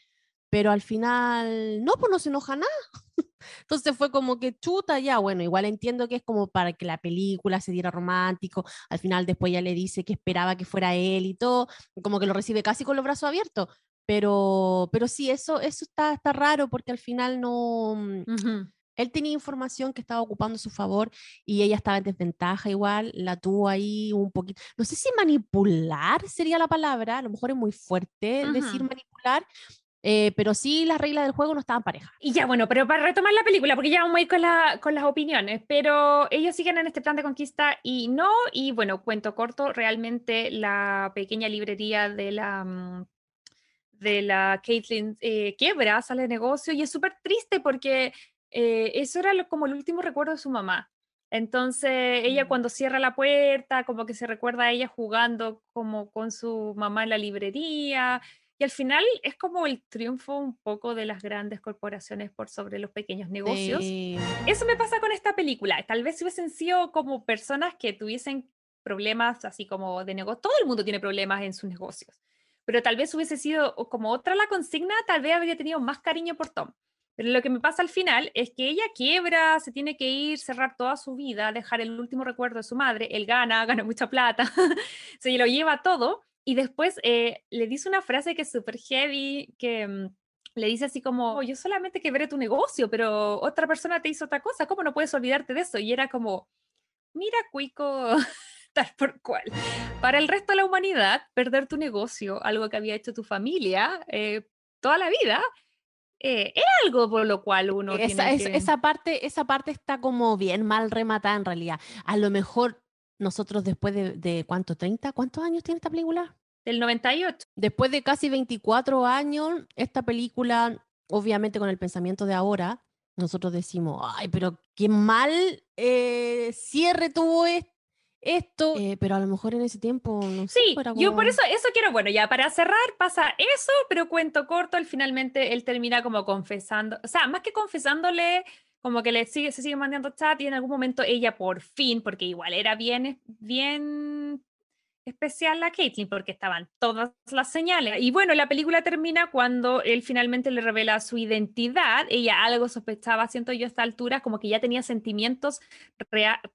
Pero al final, no, pues no se enoja nada. Entonces fue como que chuta, ya, bueno, igual entiendo que es como para que la película se diera romántico. Al final después ya le dice que esperaba que fuera él y todo, como que lo recibe casi con los brazos abiertos. Pero, pero sí, eso, eso está, está raro porque al final no... Mm, él tenía información que estaba ocupando a su favor y ella estaba en desventaja igual, la tuvo ahí un poquito, no sé si manipular sería la palabra, a lo mejor es muy fuerte decir manipular, eh, pero sí las reglas del juego no estaban parejas. Y ya, bueno, pero para retomar la película, porque ya vamos a ir con, la, con las opiniones, pero ellos siguen en este plan de conquista y no, y bueno, cuento corto, realmente la pequeña librería de la... Mm, de la Caitlyn eh, quiebra, sale de negocio y es súper triste porque eh, eso era como el último recuerdo de su mamá. Entonces ella mm. cuando cierra la puerta, como que se recuerda a ella jugando como con su mamá en la librería. Y al final es como el triunfo un poco de las grandes corporaciones por sobre los pequeños negocios. Eso me pasa con esta película. Tal vez si hubiesen sido como personas que tuviesen problemas así como de negocio. Todo el mundo tiene problemas en sus negocios. Pero tal vez hubiese sido como otra la consigna, tal vez habría tenido más cariño por Tom. Pero lo que me pasa al final es que ella quiebra, se tiene que ir, cerrar toda su vida, dejar el último recuerdo de su madre, él gana, gana mucha plata, se lo lleva todo y después eh, le dice una frase que es súper heavy, que mm, le dice así como, oh, yo solamente quebré tu negocio, pero otra persona te hizo otra cosa, ¿cómo no puedes olvidarte de eso? Y era como, mira, Cuico, tal por cual. Para el resto de la humanidad, perder tu negocio, algo que había hecho tu familia eh, toda la vida, eh, es algo por lo cual uno esa, tiene que... esa parte esa parte está como bien mal rematada en realidad. A lo mejor nosotros después de, de, cuánto 30 cuántos años tiene esta película del 98. Después de casi 24 años, esta película, obviamente con el pensamiento de ahora, nosotros decimos, ay, pero qué mal eh, cierre tuvo esto, eh, pero a lo mejor en ese tiempo no sé, Sí, yo por eso, eso quiero, bueno, ya para cerrar pasa eso, pero cuento corto, él finalmente él termina como confesando, o sea, más que confesándole, como que le sigue, se sigue mandando chat y en algún momento ella por fin, porque igual era bien, bien especial la Caitlyn porque estaban todas las señales. Y bueno, la película termina cuando él finalmente le revela su identidad. Ella algo sospechaba, siento yo a esta altura, como que ya tenía sentimientos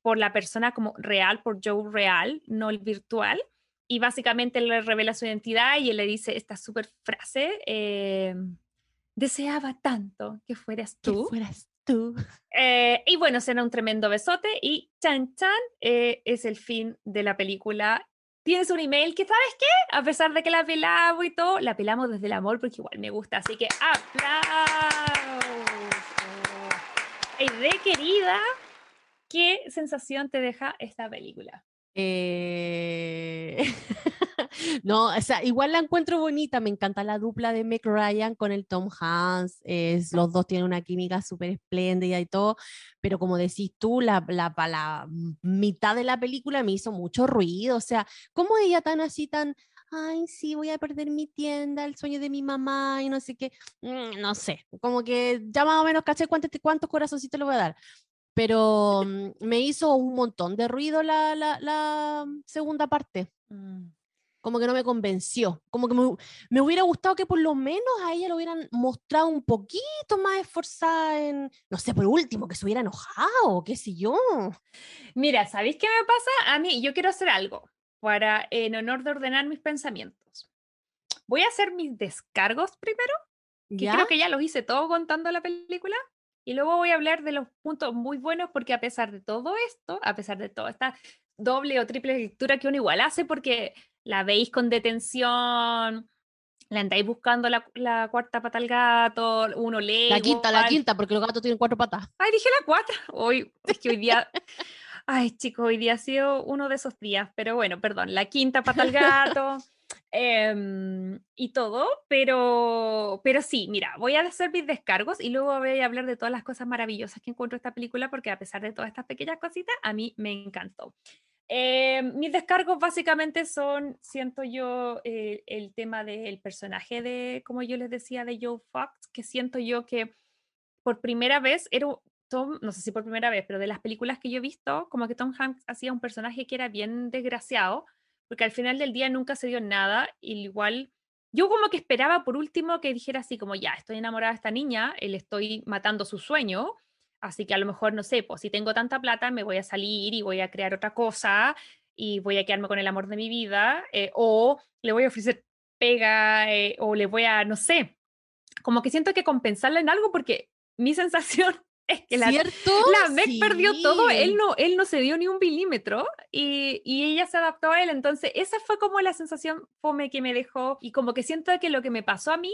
por la persona como real, por Joe real, no el virtual. Y básicamente le revela su identidad y él le dice esta súper frase, eh, deseaba tanto que fueras tú. Que fueras tú. Eh, y bueno, será un tremendo besote y chan chan eh, es el fin de la película tienes un email que, ¿sabes qué? A pesar de que la pelamos y todo, la pelamos desde el amor porque igual me gusta. Así que aplausos. de querida, ¿qué sensación te deja esta película? Eh... no, o sea, igual la encuentro bonita, me encanta la dupla de Meg Ryan con el Tom Hanks, es, los dos tienen una química súper espléndida y todo, pero como decís tú, la, la, la, mitad de la película me hizo mucho ruido, o sea, ¿cómo ella tan así, tan, ay, sí, voy a perder mi tienda, el sueño de mi mamá y no sé qué, mm, no sé, como que ya más o menos caché cuántos, cuántos corazoncitos le voy a dar pero mm, me hizo un montón de ruido la, la, segunda parte. Mm como que no me convenció, como que me, hubiera gustado que por lo menos a ella lo hubieran mostrado un poquito más esforzada en, no sé, por último, que se hubiera enojado, qué sé yo. Mira, ¿sabéis qué me pasa? A mí, yo quiero hacer algo para, en honor de ordenar mis pensamientos. Voy a hacer mis descargos primero, que creo que ya los hice todo contando la película. Y luego voy a hablar de los puntos muy buenos porque a pesar de todo esto, a pesar de toda esta doble o triple lectura que uno igual hace, porque la veis con detención, la andáis buscando la, cuarta pata al gato, uno lee. La quinta, la quinta, porque los gatos tienen cuatro patas. Ay, dije la cuarta. Hoy, es que hoy día. Ay, chicos, hoy día ha sido uno de esos días, pero bueno, perdón, la quinta pata al gato em, y todo, pero, pero sí, mira, voy a hacer mis descargos y luego voy a hablar de todas las cosas maravillosas que encuentro esta película, porque a pesar de todas estas pequeñas cositas, a mí me encantó. Eh, mis descargos básicamente son, siento yo, eh, el tema del personaje de, como yo les decía, de Joe Fox, que siento yo que por primera vez era Tom, no sé si por primera vez, pero de las películas que yo he visto, como que Tom Hanks hacía un personaje que era bien desgraciado, porque al final del día nunca se dio nada, igual yo como que esperaba por último que dijera así como, ya, estoy enamorada de esta niña, le estoy matando su sueño, Así que a lo mejor, no sé, pues si tengo tanta plata, me voy a salir y voy a crear otra cosa y voy a quedarme con el amor de mi vida, eh, o le voy a ofrecer pega, eh, o le voy a, no sé, como que siento que compensarla en algo porque mi sensación es que la, la Meg perdió todo, él no, él no se dio ni un milímetro y, y, ella se adaptó a él, entonces esa fue como la sensación fome que me dejó y como que siento que lo que me pasó a mí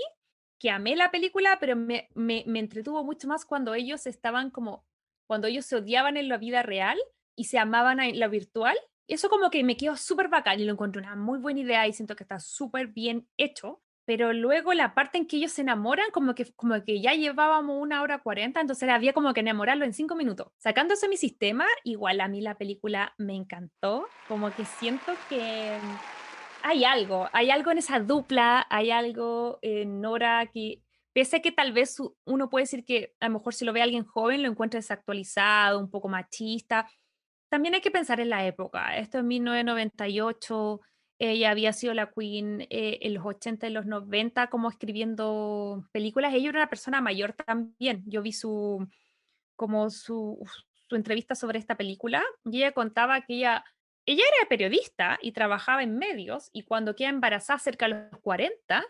que amé la película, pero me, me, me, entretuvo mucho más cuando ellos estaban como, cuando ellos se odiaban en la vida real y se amaban en la virtual. Eso como que me quedó súper bacán y lo encontré una muy buena idea y siento que está súper bien hecho. Pero luego la parte en que ellos se enamoran, como que, como que ya llevábamos una hora cuarenta, entonces había como que enamorarlo en cinco minutos. Sacándose mi sistema, igual a mí la película me encantó, como que siento que hay algo, hay algo en esa dupla, hay algo en Nora que, pese a que tal vez uno puede decir que a lo mejor si lo ve alguien joven lo encuentra desactualizado, un poco machista, también hay que pensar en la época. Esto en 1998, ella había sido la queen eh, en los 80 y los 90 como escribiendo películas. Ella era una persona mayor también. Yo vi su, como su entrevista sobre esta película y ella contaba que ella ella era periodista y trabajaba en medios y cuando queda embarazada cerca de los 40,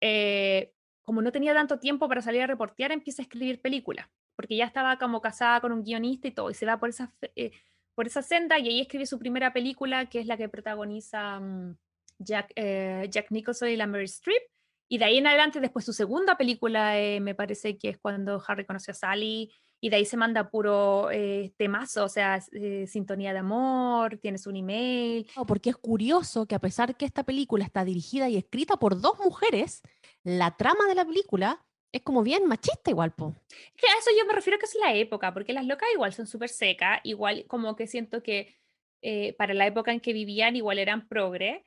eh, como no tenía tanto tiempo para salir a reportear, empieza a escribir películas, porque ya estaba como casada con un guionista y todo, y se va por esa, eh, por esa senda y ahí escribe su primera película, que es la que protagoniza mm, Jack, eh, Jack Nicholson y la Mary Streep, y de ahí en adelante después su segunda película, me parece que es cuando Harry conoció a Sally, y de ahí se manda puro eh, temazo, o sea, eh, sintonía de amor, tienes un email. porque es curioso que a pesar que esta película está dirigida y escrita por dos mujeres, la trama de la película es como bien machista igual, po. Que a eso yo me refiero que es la época, porque las locas igual son súper secas, igual como que siento que eh, para la época en que vivían igual eran progre,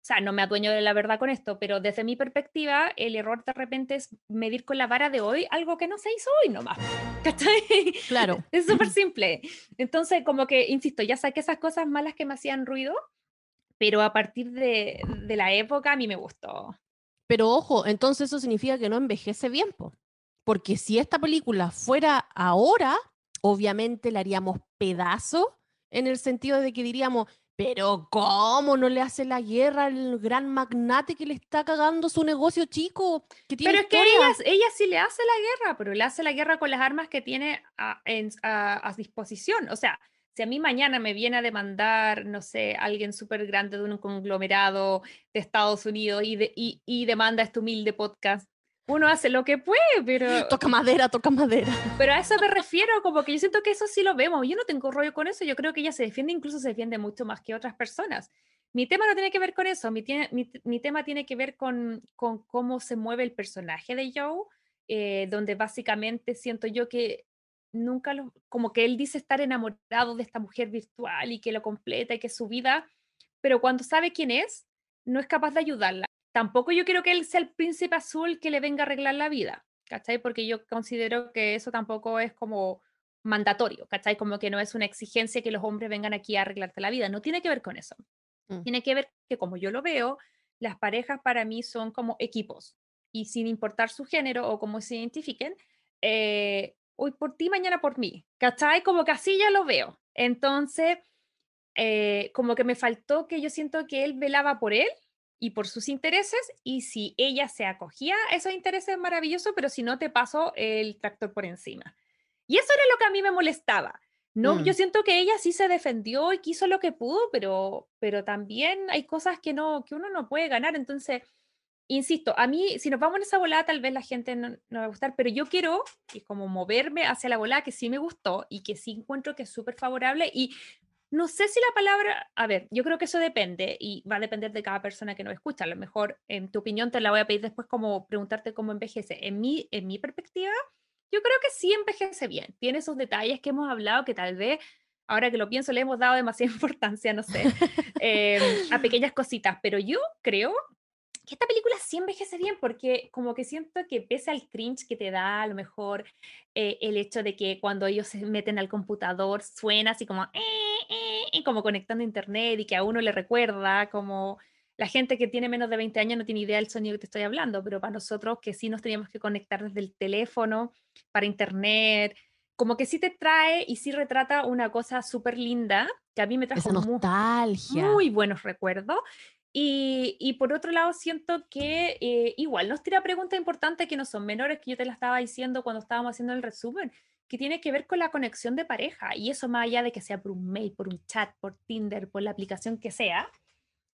o sea, no me adueño de la verdad con esto, pero desde mi perspectiva, el error de repente es medir con la vara de hoy algo que no se hizo hoy nomás. ¿Cachai? Claro. Es súper simple. Entonces, como que, insisto, ya saqué esas cosas malas que me hacían ruido, pero a partir de, de la época a mí me gustó. Pero ojo, entonces eso significa que no envejece bien, porque si esta película fuera ahora, obviamente la haríamos pedazo en el sentido de que diríamos, pero ¿cómo no le hace la guerra al gran magnate que le está cagando su negocio chico? Que tiene pero es que ella, ella, sí le hace la guerra, pero le hace la guerra con las armas que tiene a, a, disposición. O sea, si a mí mañana me viene a demandar, no sé, alguien súper grande de un conglomerado de Estados Unidos y, y, y demanda este humilde podcast, uno hace lo que puede, pero... Toca madera, toca madera. Pero a eso me refiero, como que yo siento que eso sí lo vemos. Yo no tengo rollo con eso, yo creo que ella se defiende, incluso se defiende mucho más que otras personas. Mi tema no tiene que ver con eso, mi, mi, mi tema tiene que ver con, con, cómo se mueve el personaje de Joe, eh, donde básicamente siento yo que nunca lo, como que él dice estar enamorado de esta mujer virtual y que lo completa y que es su vida, pero cuando sabe quién es, no es capaz de ayudarla tampoco yo quiero que él sea el príncipe azul que le venga a arreglar la vida, ¿cachai? Porque yo considero que eso tampoco es como mandatorio, ¿cachai? Como que no es una exigencia que los hombres vengan aquí a arreglarte la vida, no tiene que ver con eso. Mm. Tiene que ver que como yo lo veo, las parejas para mí son como equipos y sin importar su género o cómo se identifiquen, eh, hoy por ti, mañana por mí, ¿cachai? Como que así ya lo veo. Entonces, eh, como que me faltó que yo siento que él velaba por él y por sus intereses y si ella se acogía a esos intereses maravilloso, pero si no te pasó el tractor por encima. Y eso era lo que a mí me molestaba. No, yo mm. siento que ella sí se defendió y quiso lo que pudo, pero, pero también hay cosas que no que uno no puede ganar, entonces insisto, a mí si nos vamos en esa volada tal vez la gente no, no va a gustar, pero yo quiero y como moverme hacia la volada que sí me gustó y que sí encuentro que es súper favorable y no sé si la palabra, a ver, yo creo que eso depende y va a depender de cada persona que nos escucha. A lo mejor en tu opinión te la voy a pedir después como preguntarte cómo envejece. En mi, en mi perspectiva, yo creo que sí envejece bien. Tiene esos detalles que hemos hablado que tal vez, ahora que lo pienso, le hemos dado demasiada importancia, no sé, em, a pequeñas cositas. Pero yo creo que esta película sí envejece bien porque como que siento que pese al cringe que te da a lo mejor eh, el hecho de que cuando ellos se meten al computador suena así como, eh, eh, como conectando a internet y que a uno le recuerda como la gente que tiene menos de 20 años no tiene idea del sonido que te estoy hablando, pero para nosotros que sí nos teníamos que conectar desde el teléfono para internet, como que sí te trae y sí retrata una cosa súper linda que a mí me trajo nostalgia. Muy, muy buenos recuerdos y, por otro lado, siento que eh, igual nos tira preguntas importantes que no son menores, que yo te las estaba diciendo cuando estábamos haciendo el resumen, que tiene que ver con la conexión de pareja. Y eso más allá de que sea por un mail, por un chat, por Tinder, por la aplicación que sea,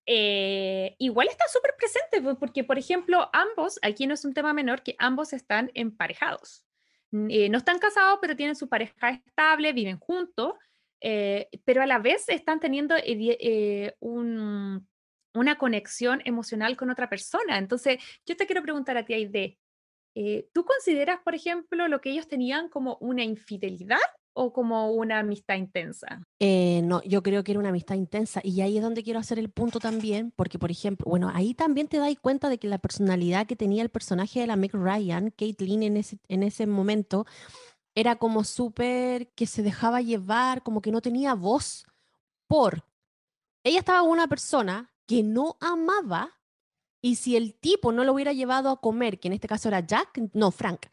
eh, igual está súper presente, porque por ejemplo, ambos, aquí no es un tema menor, que ambos están emparejados. Eh, no están casados, pero tienen su pareja estable, viven juntos, pero a la vez están teniendo un una conexión emocional con otra persona. Entonces, yo te quiero preguntar a ti, Aide, eh, ¿tú consideras, por ejemplo, lo que ellos tenían como una infidelidad o como una amistad intensa? Eh, no, yo creo que era una amistad intensa y ahí es donde quiero hacer el punto también, porque por ejemplo, bueno, ahí también te das cuenta de que la personalidad que tenía el personaje de la Meg Ryan, Caitlyn en ese, en ese momento, era como súper que se dejaba llevar, como que no tenía voz por... Ella estaba con una persona que no amaba y si el tipo no lo hubiera llevado a comer, que en este caso era Jack, no, Frank,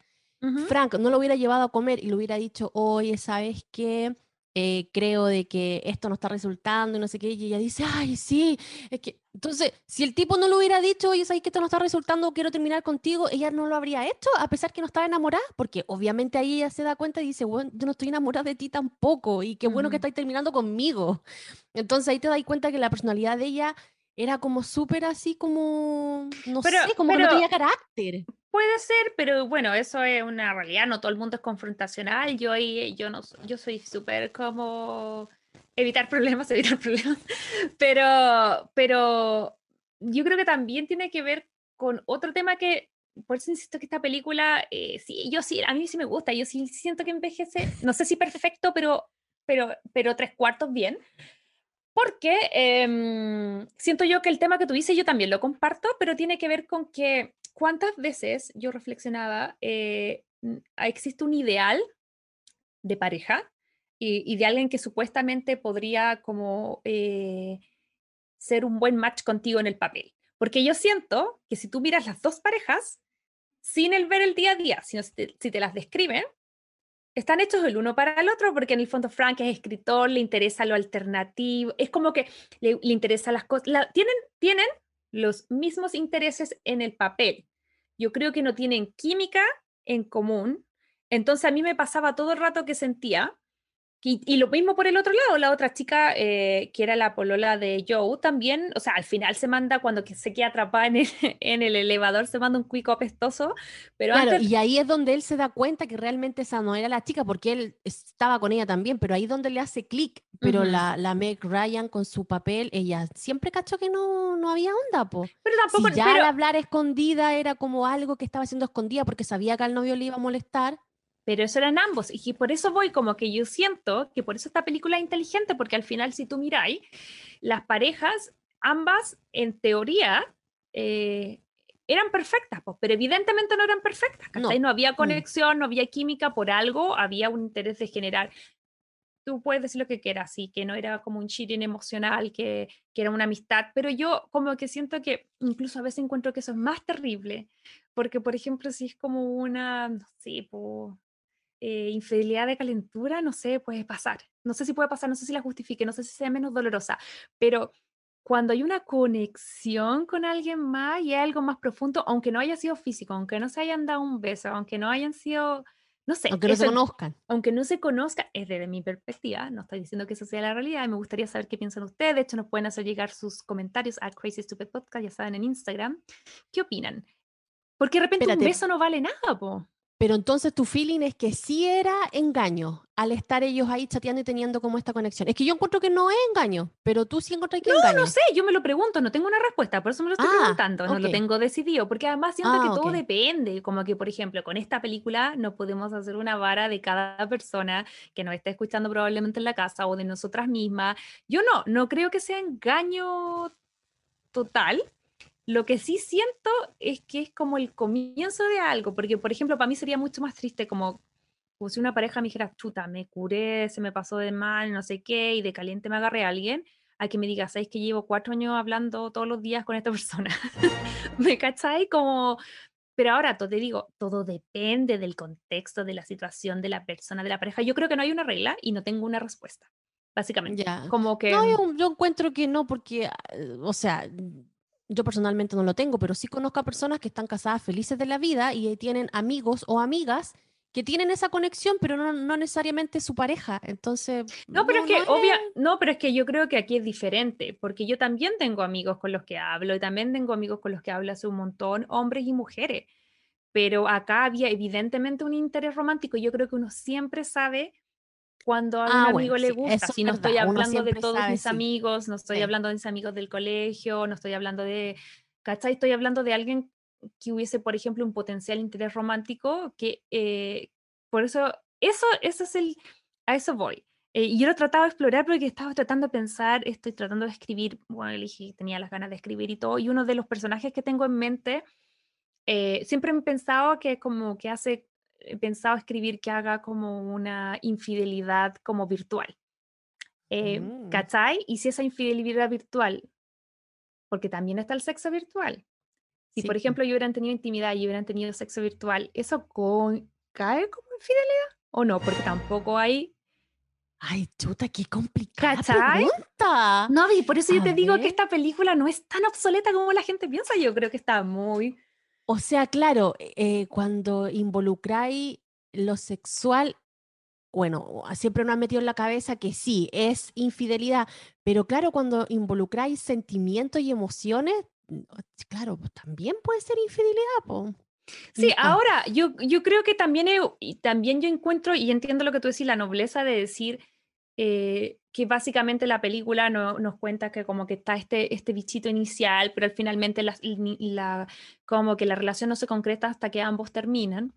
Frank no lo hubiera llevado a comer y le hubiera dicho, oye, ¿sabes qué? Eh, creo de que esto no está resultando y no sé qué, y ella dice, ay, sí, es que, entonces, si el tipo no lo hubiera dicho, oye, ¿sabes que esto no está resultando, quiero terminar contigo? Ella no lo habría hecho, a pesar que no estaba enamorada, porque obviamente ahí ella se da cuenta y dice, bueno, yo no estoy enamorada de ti tampoco, y qué bueno que estáis terminando conmigo. Entonces ahí te das cuenta que la personalidad de ella era como súper así como, no sé, como que no tenía carácter. Puede ser, pero bueno, eso es una realidad, no todo el mundo es confrontacional, yo, yo, no, yo soy súper como evitar problemas, evitar problemas, pero, pero yo creo que también tiene que ver con otro tema que, por eso insisto que esta película, eh, sí, yo sí, a mí sí me gusta, yo sí siento que envejece, no sé si perfecto, pero, pero, pero tres cuartos bien, porque em, siento yo que el tema que tú dices yo también lo comparto, pero tiene que ver con que cuántas veces yo reflexionaba, eh, existe un ideal de pareja y, de alguien que supuestamente podría como eh, ser un buen match contigo en el papel. Porque yo siento que si tú miras las dos parejas, sin el ver el día a día, sino si te, las describen, están hechos el uno para el otro, porque en el fondo Frank es escritor, le interesa lo alternativo, es como que le, le interesa las cosas, tienen, tienen los mismos intereses en el papel. Yo creo que no tienen química en común. Entonces a mí me pasaba todo el rato que sentía y, lo mismo por el otro lado, la otra chica, eh, que era la polola de Joe, también, o sea, al final se manda, cuando se queda atrapada en el, en el elevador, se manda un cuico apestoso. Pero claro, y ahí es donde él se da cuenta que realmente esa no era la chica, porque él estaba con ella también, pero ahí es donde le hace clic. Pero la, la Meg Ryan con su papel, ella siempre cachó que no, no había onda, po. Pero tampoco. Si ya al hablar escondida era como algo que estaba siendo escondida porque sabía que al novio le iba a molestar pero eso eran ambos. Y por eso voy como que yo siento que por eso esta película es inteligente, porque al final si tú miráis, las parejas, ambas en teoría, eh, eran perfectas, pero evidentemente no eran perfectas. No. no había mm. conexión, no había química, por algo había un interés de generar. Tú puedes decir lo que quieras, sí, que no era como un cheating emocional, que, que era una amistad, pero yo como que siento que incluso a veces encuentro que eso es más terrible, porque por ejemplo, si es como una, no sé, pues, eh, infidelidad de calentura, no sé, puede pasar. No sé si puede pasar, no sé si la justifique, no sé si sea menos dolorosa, pero cuando hay una conexión con alguien más y hay algo más profundo, aunque no haya sido físico, aunque no se hayan dado un beso, aunque no hayan sido, no sé. Aunque no se conozcan. Aunque no se conozcan, es desde mi perspectiva, no estoy diciendo que eso sea la realidad, me gustaría saber qué piensan ustedes, de hecho nos pueden hacer llegar sus comentarios a Crazy Stupid Podcast, ya saben, en Instagram. ¿Qué opinan? Porque de repente un beso no vale nada, po. Pero entonces tu feeling es que sí era engaño al estar ellos ahí chateando y teniendo como esta conexión. Es que yo encuentro que no es engaño, pero tú sí encuentras que es engaño. No, no sé, yo me lo pregunto, no tengo una respuesta, por eso me lo estoy ah, preguntando, no lo tengo decidido, porque además siento que ah, todo depende, como que por ejemplo con esta película no podemos hacer una vara de cada persona que nos esté escuchando probablemente en la casa o de nosotras mismas. Yo no, no creo que sea engaño total, lo que sí siento es que es como el comienzo de algo, porque por ejemplo, para mí sería mucho más triste como, si una pareja me dijera, chuta, me curé, se me pasó de mal, no sé qué, y de caliente me agarré a alguien, a que me diga, ¿sabes que llevo cuatro años hablando todos los días con esta persona? ¿Me cachai? Como, pero ahora te digo, todo depende del contexto, de la situación, de la persona, de la pareja. Yo creo que no hay una regla y no tengo una respuesta, básicamente. Ya. Como que... No, yo, yo encuentro que no, porque, ah, o sea, yo personalmente no lo tengo, pero sí conozco a personas que están casadas felices de la vida y tienen amigos o amigas que tienen esa conexión, pero no, necesariamente su pareja. Entonces. No, pero es que, obvia, no, pero es que yo creo que aquí es diferente, porque yo también tengo amigos con los que hablo y también tengo amigos con los que hablo hace un montón, hombres y mujeres. Pero acá había evidentemente un interés romántico. Yo creo que uno siempre sabe cuando a un ah, amigo le gusta. Si no estoy hablando de todos mis amigos, no estoy hablando de mis amigos del colegio, no estoy hablando de, ¿cachai? Estoy hablando de alguien que hubiese, por ejemplo, un potencial interés romántico, que eh, por eso, eso, eso es el, a eso voy. Eh, y yo lo trataba de explorar porque estaba tratando de pensar, estoy tratando de escribir, bueno, elegí, tenía las ganas de escribir y todo, y uno de los personajes que tengo en mente, eh, siempre he pensado que como que hace he pensado escribir que haga como una infidelidad como virtual. Eh, mm. ¿Cachai? Y si esa infidelidad virtual, porque también está el sexo virtual. Si, por ejemplo, yo hubieran tenido intimidad y hubieran tenido sexo virtual, ¿eso con... cae como infidelidad? ¿O no? Porque tampoco hay Ay, chuta, qué complicada ¿Cachai? pregunta. No, y por eso yo te digo que esta película no es tan obsoleta como la gente piensa. Yo creo que está muy, o sea, claro, eh, cuando involucráis lo sexual, bueno, siempre nos han metido en la cabeza que sí, es infidelidad, pero claro, cuando involucráis sentimientos y emociones, claro, pues también puede ser infidelidad, po. Sí, ahora yo, yo creo que también, también yo encuentro y entiendo lo que tú decís, la nobleza de decir eh, que básicamente la película no, nos cuenta que como que está este, este bichito inicial, pero finalmente la, la, como que la relación no se concreta hasta que ambos terminan.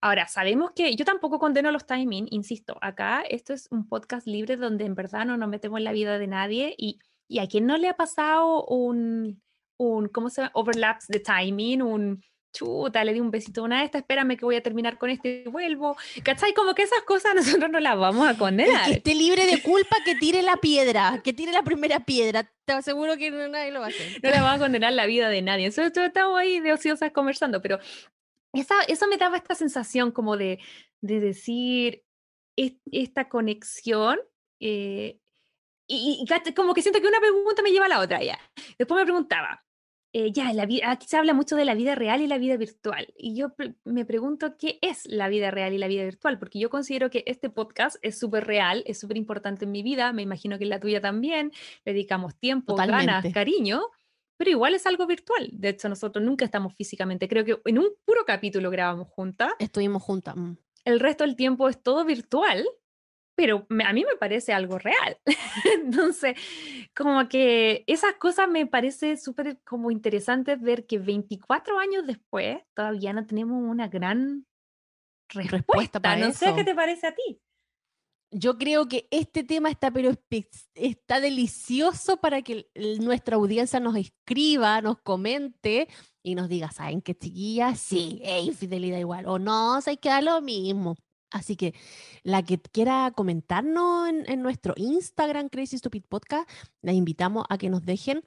Ahora, sabemos que yo tampoco condeno los timing, insisto, acá esto es un podcast libre donde en verdad no nos metemos en la vida de nadie y, y a quien no le ha pasado un, un ¿cómo se llama? Overlaps de timing, un chuta, le di un besito a una de estas, espérame que voy a terminar con este y vuelvo. ¿Cachai? Como que esas cosas nosotros no las vamos a condenar. que esté libre de culpa, que tire la piedra, que tire la primera piedra. Te aseguro que nadie lo va a hacer. No le vamos a condenar la vida de nadie. Nosotros estamos ahí de ociosas conversando, pero esa, eso me daba esta sensación como de, de decir esta conexión. Eh, y, y, como que siento que una pregunta me lleva a la otra ya. Después me preguntaba, eh, ya, la vida, aquí se habla mucho de la vida real y la vida virtual. Y yo me pregunto qué es la vida real y la vida virtual, porque yo considero que este podcast es súper real, es súper importante en mi vida, me imagino que en la tuya también, le dedicamos tiempo, ganas, cariño, pero igual es algo virtual. De hecho, nosotros nunca estamos físicamente, creo que en un puro capítulo grabamos juntas. Estuvimos juntas. Mm. El resto del tiempo es todo virtual pero a mí me parece algo real. Entonces, como que esas cosas me parece súper como interesante ver que 24 años después todavía no tenemos una gran respuesta. para no sé qué te parece a ti. Yo creo que este tema está, pero está delicioso para que nuestra audiencia nos escriba, nos comente y nos diga, ¿saben qué chiquilla? Sí, es infidelidad igual. O no, se queda lo mismo. Así que la que quiera comentarnos en, nuestro Instagram, Crazy Stupid Podcast, la invitamos a que nos dejen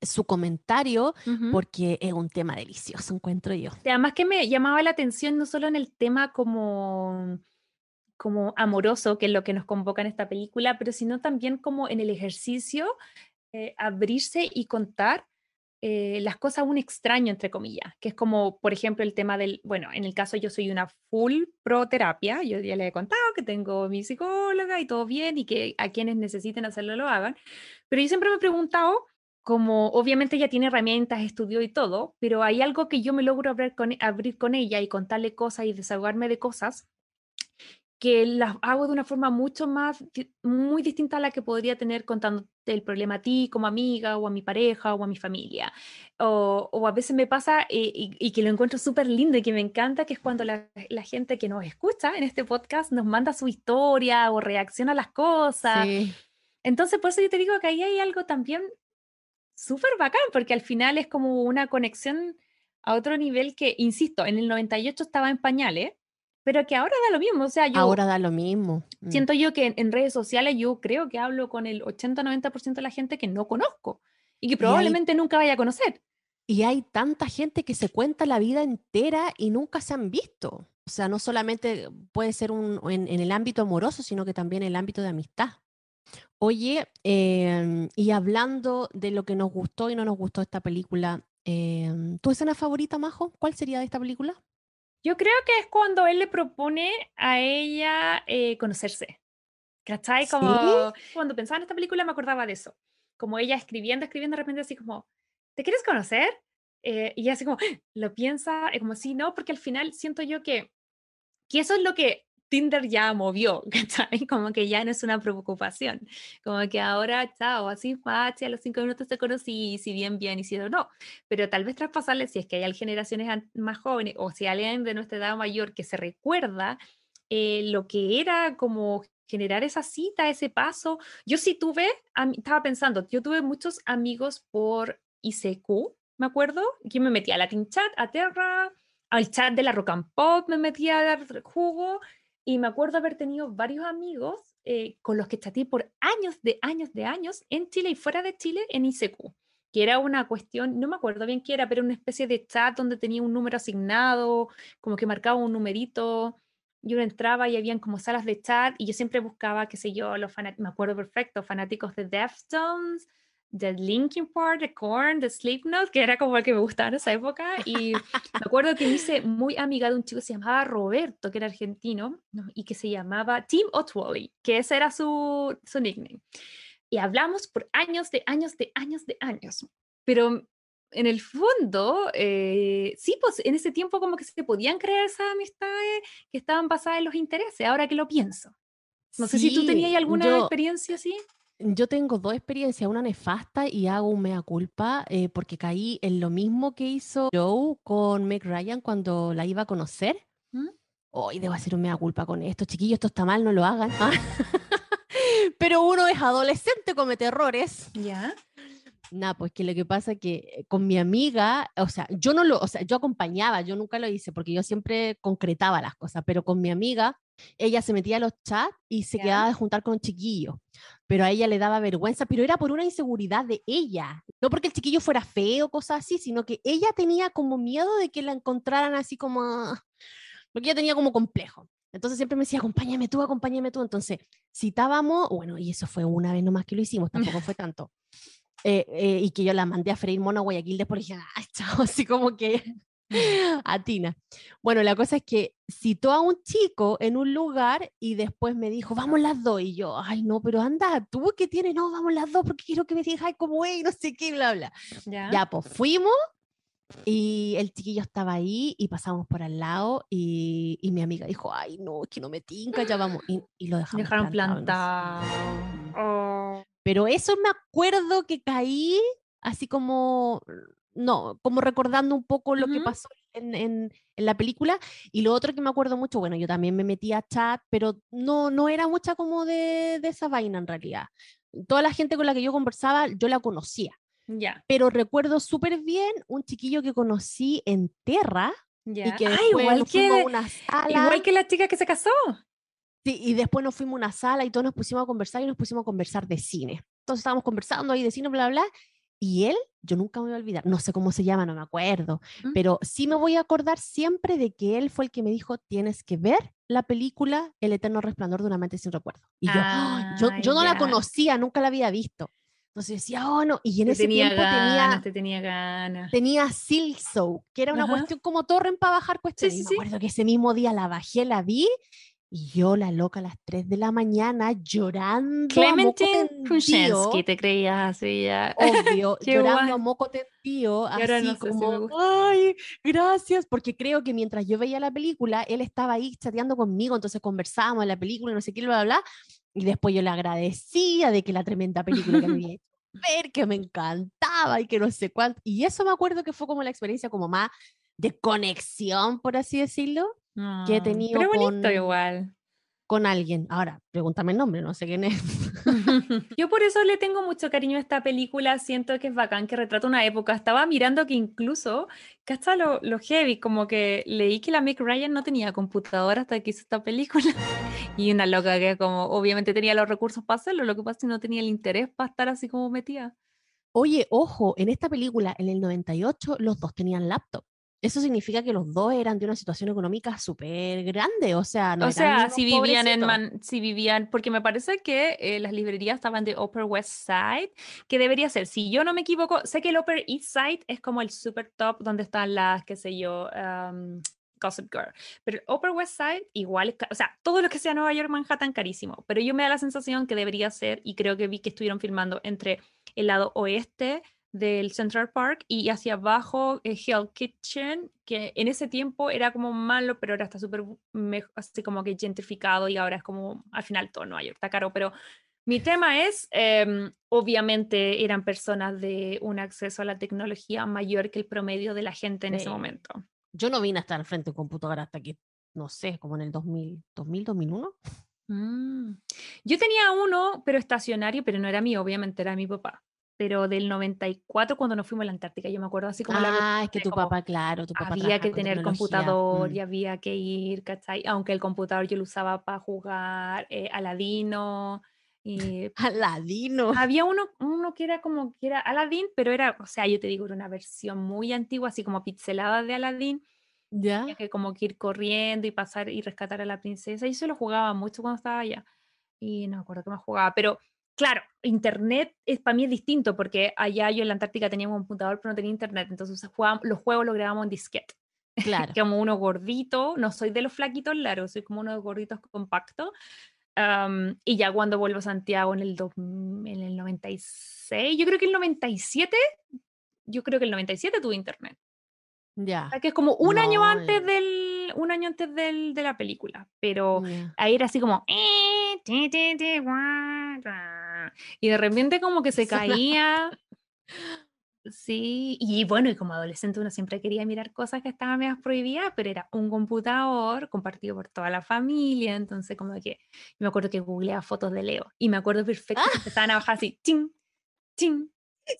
su comentario porque es un tema delicioso, encuentro yo. Además que me llamaba la atención no solo en el tema como, como amoroso, que es lo que nos convoca en esta película, pero sino también como en el ejercicio, eh, abrirse y contar eh, las cosas un extraño, entre comillas, que es como, por ejemplo, el tema del, bueno, en el caso yo soy una full pro terapia, yo ya le he contado que tengo mi psicóloga y todo bien y que a quienes necesiten hacerlo lo hagan, pero yo siempre me he preguntado, como obviamente ella tiene herramientas, estudió y todo, pero hay algo que yo me logro abrir con, abrir con ella y contarle cosas y desahogarme de cosas que las hago de una forma mucho más, muy distinta a la que podría tener contando el problema a ti como amiga o a mi pareja o a mi familia. O, o a veces me pasa eh, y, que lo encuentro súper lindo y que me encanta, que es cuando la, la, gente que nos escucha en este podcast nos manda su historia o reacciona a las cosas. Entonces, por eso yo te digo que ahí hay algo también súper bacán, porque al final es como una conexión a otro nivel que, insisto, en el 98 estaba en pañales pero que ahora da lo mismo, o sea, yo... Ahora da lo mismo. Mm. Siento yo que en, redes sociales yo creo que hablo con el 80-90% de la gente que no conozco y que probablemente nunca vaya a conocer. Y hay tanta gente que se cuenta la vida entera y nunca se han visto. O sea, no solamente puede ser un, en, el ámbito amoroso, sino que también en el ámbito de amistad. Oye, em, y hablando de lo que nos gustó y no nos gustó esta película, em, ¿tu escena favorita, Majo? ¿Cuál sería de esta película? Yo creo que es cuando él le propone a ella eh, conocerse. ¿Cachai? Como cuando pensaba en esta película me acordaba de eso. Como ella escribiendo, escribiendo, de repente así como, ¿te quieres conocer? Eh, y así como, lo piensa, es como, sí, no, porque al final siento yo que, que eso es lo que Tinder ya movió, ¿cachai? Como que ya no es una preocupación. Como que ahora, chao, así, machi, a los cinco minutos te conocí, si bien, bien, y si no, no. Pero tal vez traspasarle, si es que hay generaciones más jóvenes o si alguien de nuestra edad mayor que se recuerda eh, lo que era como generar esa cita, ese paso. Yo sí tuve, estaba pensando, yo tuve muchos amigos por ICQ, me acuerdo, que me metía a Latin Chat, a Terra, al chat de la Rock and Pop me metía a dar jugo y me acuerdo haber tenido varios amigos eh, con los que chateé por años de años de años en Chile y fuera de Chile en ICQ, que era una cuestión, no me acuerdo bien qué era, pero una especie de chat donde tenía un número asignado, como que marcaba un numerito, y uno entraba y habían como salas de chat y yo siempre buscaba, qué sé yo, los me acuerdo perfecto, fanáticos de Deftones, de Linkin Park, de Korn, de Slipknot, que era como el que me gustaba en esa época. Y me acuerdo que me hice muy amiga de un chico que se llamaba Roberto, que era argentino, y que se llamaba Tim Otwally, que ese era su, su nickname. Y hablamos por años, de años, de años, de años. Pero en el fondo, eh, sí, pues en ese tiempo como que se podían crear esas amistades que estaban basadas en los intereses, ahora que lo pienso. No sé si tú tenías alguna experiencia así. Yo tengo dos experiencias, una nefasta y hago un mea culpa eh, porque caí en lo mismo que hizo Joe con Meg Ryan cuando la iba a conocer. ¿Mm? Hoy debo hacer un mea culpa con esto, chiquillos, esto está mal, no lo hagan. Pero uno es adolescente, comete errores. Ya. Nada, pues que lo que pasa es que eh, con mi amiga, o sea, yo no lo, o sea, yo acompañaba, yo nunca lo hice porque yo siempre concretaba las cosas, pero con mi amiga, ella se metía a los chats y se quedaba de juntar con un chiquillo, pero a ella le daba vergüenza, pero era por una inseguridad de ella, no porque el chiquillo fuera feo o cosas así, sino que ella tenía como miedo de que la encontraran así como, porque ella tenía como complejo. Entonces siempre me decía, acompáñame tú, acompáñame tú. Entonces citábamos, bueno, y eso fue una vez nomás que lo hicimos, tampoco fue tanto. Eh, eh, y que yo la mandé a freír mono a Guayaquil después dije, ay, chao, así como que a Tina. Bueno, la cosa es que citó a un chico en un lugar y después me dijo, vamos las dos. Y yo, ay, no, pero anda, tú que tienes, no, vamos las dos porque quiero que me digas, ay, cómo es, no sé qué, bla, bla. Ya, ya pues fuimos y el chiquillo estaba ahí y pasamos por al lado y, y mi amiga dijo, ay, no, es que no me tinca, ya vamos. Y, y lo dejamos Dejaron plantado. Oh. Pero eso me acuerdo que caí así como, no, como recordando un poco lo que pasó en, en, en, la película. Y lo otro que me acuerdo mucho, bueno, yo también me metí a chat, pero no, no era mucha como de, de esa vaina en realidad. Toda la gente con la que yo conversaba, yo la conocía. Ya. Pero recuerdo súper bien un chiquillo que conocí en Terra. Ya. Y que ah, igual que, una sala. igual que la chica que se casó. Sí, y después nos fuimos a una sala y todos nos pusimos a conversar y nos pusimos a conversar de cine. Entonces estábamos conversando ahí de cine, bla, bla, Y él, yo nunca me voy a olvidar, no sé cómo se llama, no me acuerdo, ¿Mm? pero sí me voy a acordar siempre de que él fue el que me dijo, tienes que ver la película El Eterno Resplandor de una mente sin recuerdo. Y yo, ¡ah! yo, yo, no la conocía, nunca la había visto. Entonces decía, oh no, y en ese tenía tiempo ganas, tenía, tenía ganas. Tenía Silsow, que era una cuestión como torren para bajar cuestiones. Sí, sí, me acuerdo que ese mismo día la bajé, la vi y yo, la loca, a las 3 de la mañana, llorando. Clementine Krusensky, te creías así ya. Obvio, llorando a moco tendido, así no como, ay, gracias, porque creo que mientras yo veía la película, él estaba ahí chateando conmigo, entonces conversábamos en la película, no sé qué, bla, bla, bla, y después yo le agradecía de que la tremenda película que había hecho ver, que me encantaba y que no sé cuánto, y eso me acuerdo que fue como la experiencia como más de conexión, por así decirlo, que he ah, tenido pero bonito con, igual. con alguien. Ahora, pregúntame el nombre, no sé quién es. Yo por eso le tengo mucho cariño a esta película, siento que es bacán, que retrata una época. Estaba mirando que incluso, que hasta lo, lo heavy, como que leí que la Mick Ryan no tenía computadora hasta que hizo esta película. y una loca que como obviamente tenía los recursos para hacerlo, lo que pasa es que no tenía el interés para estar así como metida. Oye, ojo, en esta película, en el 98, los dos tenían laptop eso significa que los dos eran de una situación económica súper grande, o sea, no O sea, si vivían en si vivían, porque me parece que eh, las librerías estaban de Upper West Side, que debería ser, si yo no me equivoco, sé que el Upper East Side es como el super top donde están las, qué sé yo, Gossip Girl, pero el Upper West Side igual, o sea, todo lo que sea Nueva York, Manhattan, carísimo, pero yo me da la sensación que debería ser, y creo que vi que estuvieron filmando entre el lado oeste, del Central Park y hacia abajo eh, Hell Kitchen, que en ese tiempo era como malo, pero ahora está súper así como que gentrificado y ahora es como al final todo Nueva York está caro, pero mi tema es, em, obviamente eran personas de un acceso a la tecnología mayor que el promedio de la gente en ese momento. Yo no vine a estar al frente de un computador hasta que, no sé, como en el 2000, 2000 2001. Yo tenía uno, pero estacionario, pero no era mío, obviamente era mi papá pero del 94 cuando nos fuimos a la Antártica, yo me acuerdo así como ah, es que tu papá, claro, tu papá había que tener computador mm. y había que ir, ¿cachai? Aunque el computador yo lo usaba para jugar eh, Aladino. Y Aladino. Había uno, uno que era como que era Aladín, pero era, o sea, yo te digo, era una versión muy antigua, así como pixelada de Aladín. Ya. que como que ir corriendo y pasar y rescatar a la princesa. Y eso lo jugaba mucho cuando estaba allá. Y no me acuerdo qué más jugaba, pero claro, internet es, para mí es distinto porque allá yo en la Antártica tenía un computador pero no tenía internet, entonces los juegos los grabamos en disquete. Claro. como uno gordito, no soy de los flaquitos largos, soy como uno de los gorditos compactos. y ya cuando vuelvo a Santiago en el, en el 96, yo creo que el 97 yo creo que el 97 tuve internet. Ya. O sea, que es como un año No, antes ya. Del, un año antes del, de la película. Pero ahí era así como. "Eh, ti, ti, ti, guá, guá", Y de repente como que se caía. Sí, y bueno, y como adolescente uno siempre quería mirar cosas que estaban medias prohibidas, pero era un computador compartido por toda la familia, entonces como que me acuerdo que googleaba fotos de Leo y me acuerdo perfecto que empezaban a bajar así, ching, ching,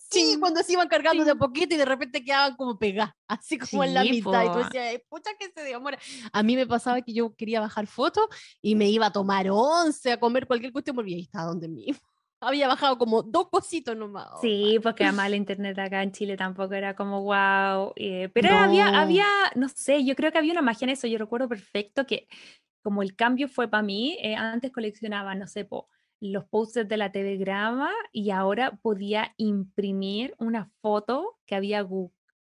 Sí, cuando se iban cargando de a sí. poquito y de repente quedaban como pegadas, así como en la Sí, mitad. Y tú po. decías, "Ay, pucha que se demora. A mí me pasaba que yo quería bajar fotos y me iba a tomar once, a comer cualquier cuestión, porque estaba donde mismo. Había bajado como dos cositos nomás. oh, Sí, porque además el internet acá en Chile tampoco era como wow. pero había, No. había, no sé, yo creo que había una magia en eso. Yo recuerdo perfecto que como el cambio fue para mí, eh, antes coleccionaba, no sé, po, los posters de la TV Grama y ahora podía imprimir una foto que había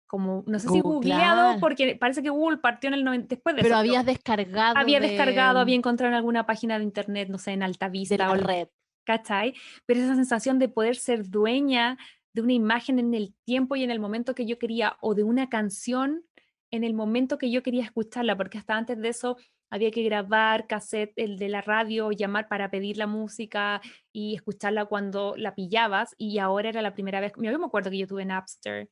como, no sé si googleado, porque parece que Google partió en el 90, después de Pero eso, habías descargado. había de- descargado, había encontrado en alguna página de internet, no sé, en de Altavista la o red. ¿cachai? Pero esa sensación de poder ser dueña de una imagen en el tiempo y en el momento que yo quería, o de una canción en el momento que yo quería escucharla, porque hasta antes de eso había que grabar cassette, el de la radio, llamar para pedir la música y escucharla cuando la pillabas, y ahora era la primera vez, yo me acuerdo que yo tuve Napster.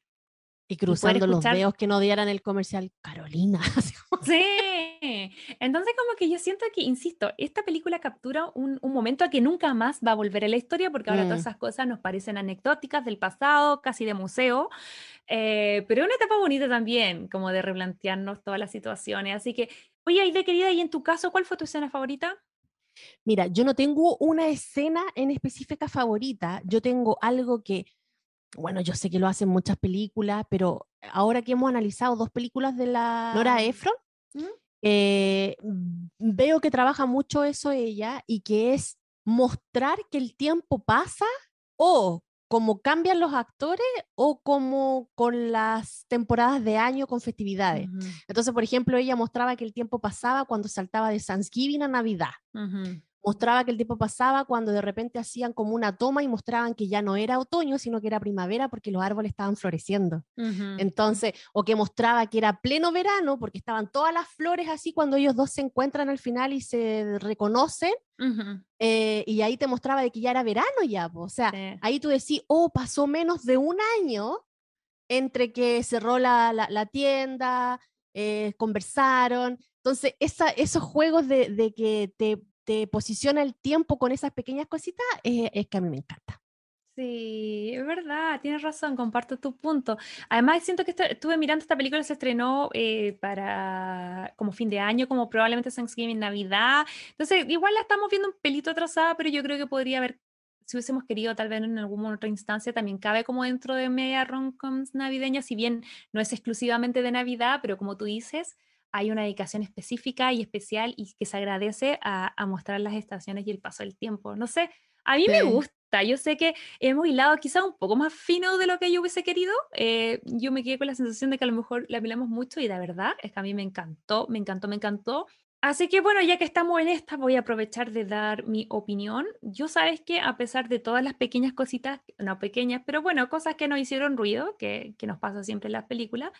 Y cruzando los dedos que no dieran el comercial. Carolina. Sí, entonces como que yo siento que, insisto, esta película captura un, un momento a que nunca más va a volver a la historia porque ahora todas Mm. esas cosas nos parecen anecdóticas del pasado, casi de museo, eh, pero es una etapa bonita también, como de replantearnos todas las situaciones. Así que, oye, Aide querida, ¿y en tu caso cuál fue tu escena favorita? Mira, yo no tengo una escena en específica favorita. Yo tengo algo que, bueno, yo sé que lo hacen muchas películas, pero ahora que hemos analizado dos películas de la Nora Ephron, ¿Mm? eh, mm, veo que trabaja mucho eso ella y que es mostrar que el tiempo pasa o como cambian los actores o como con las temporadas de año con festividades. Ujú, Entonces, por ejemplo, ella mostraba que el tiempo pasaba cuando saltaba de Thanksgiving a Navidad. ujú. Mostraba que el tiempo pasaba cuando de repente hacían como una toma y mostraban que ya no era otoño, sino que era primavera porque los árboles estaban floreciendo. Entonces, o que mostraba que era pleno verano porque estaban todas las flores así cuando ellos dos se encuentran al final y se reconocen, Ujú, eh, y ahí te mostraba de que ya era verano ya, po. o sea, sí. ahí tú decís, oh, pasó menos de un año entre que cerró la, la- la tienda, eh, conversaron. Entonces, esa, esos juegos de, de que te, te posiciona el tiempo con esas pequeñas cositas, eh, es que a mí me encanta. Sí, es verdad, tienes razón, comparto tu punto. Además, siento que estuve mirando esta película, se estrenó eh, para como fin de año, como probablemente Thanksgiving, Navidad. Entonces, igual la estamos viendo un pelito atrasada, pero yo creo que podría haber, si hubiésemos querido, tal vez en alguna otra instancia, también cabe como dentro de media rom-coms navideñas, si bien no es exclusivamente de Navidad, pero como tú dices, hay una dedicación específica y especial y que se agradece a, a mostrar las estaciones y el paso del tiempo. No sé, a mí me Sí. gusta. Yo sé que hemos hilado quizás un poco más fino de lo que yo hubiese querido. eh, yo me quedé con la sensación de que a lo mejor la hilamos mucho y la verdad es que a mí me encantó, me encantó, me encantó. Así que bueno, ya que estamos en esta, voy a aprovechar de dar mi opinión. Yo sabes que a pesar de todas las pequeñas cositas, no pequeñas, pero bueno, cosas que nos hicieron ruido, que, nos pasa siempre en las películas,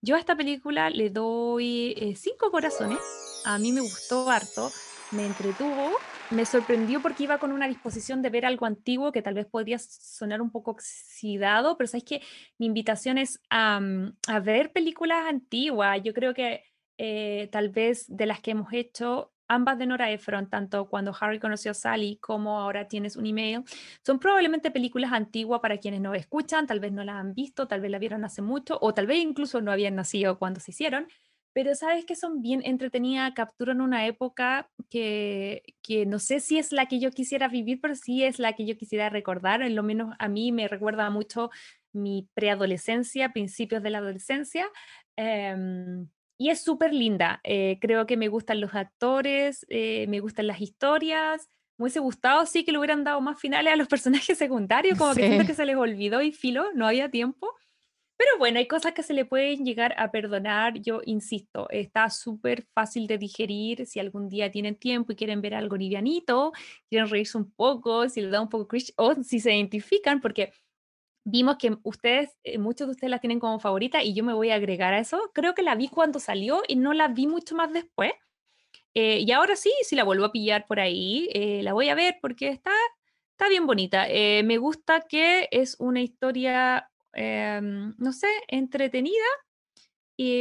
yo a esta película le doy eh, cinco corazones. A mí me gustó harto, me entretuvo, me sorprendió porque iba con una disposición de ver algo antiguo que tal vez podría sonar un poco oxidado, pero sabes que mi invitación es a, a ver películas antiguas. Yo creo que eh, tal vez de las que hemos hecho, ambas de Nora Ephron, tanto cuando Harry conoció a Sally como ahora tienes un email, son probablemente películas antiguas para quienes nos escuchan, tal vez no las han visto, tal vez la vieron hace mucho o tal vez incluso no habían nacido cuando se hicieron, pero sabes que son bien entretenidas, capturan una época que, que no sé si es la que yo quisiera vivir, pero sí es la que yo quisiera recordar, en lo menos a mí me recuerda mucho mi preadolescencia, principios de la adolescencia. em, y es súper linda. eh, creo que me gustan los actores, eh, me gustan las historias. Me hubiese gustado, sí, que le hubieran dado más finales a los personajes secundarios, como que siento que se les olvidó y filo, no había tiempo. Pero bueno, hay cosas que se le pueden llegar a perdonar. Yo insisto, está súper fácil de digerir. Si algún día tienen tiempo y quieren ver algo livianito, quieren reírse un poco, si les da un poco cringe o si se identifican, porque vimos que ustedes, eh, muchos de ustedes la tienen como favorita y yo me voy a agregar a eso. Creo que la vi cuando salió y no la vi mucho más después. Eh, y ahora sí, si la vuelvo a pillar por ahí, eh, la voy a ver porque está, está bien bonita. me gusta que es una historia, em, no sé, entretenida,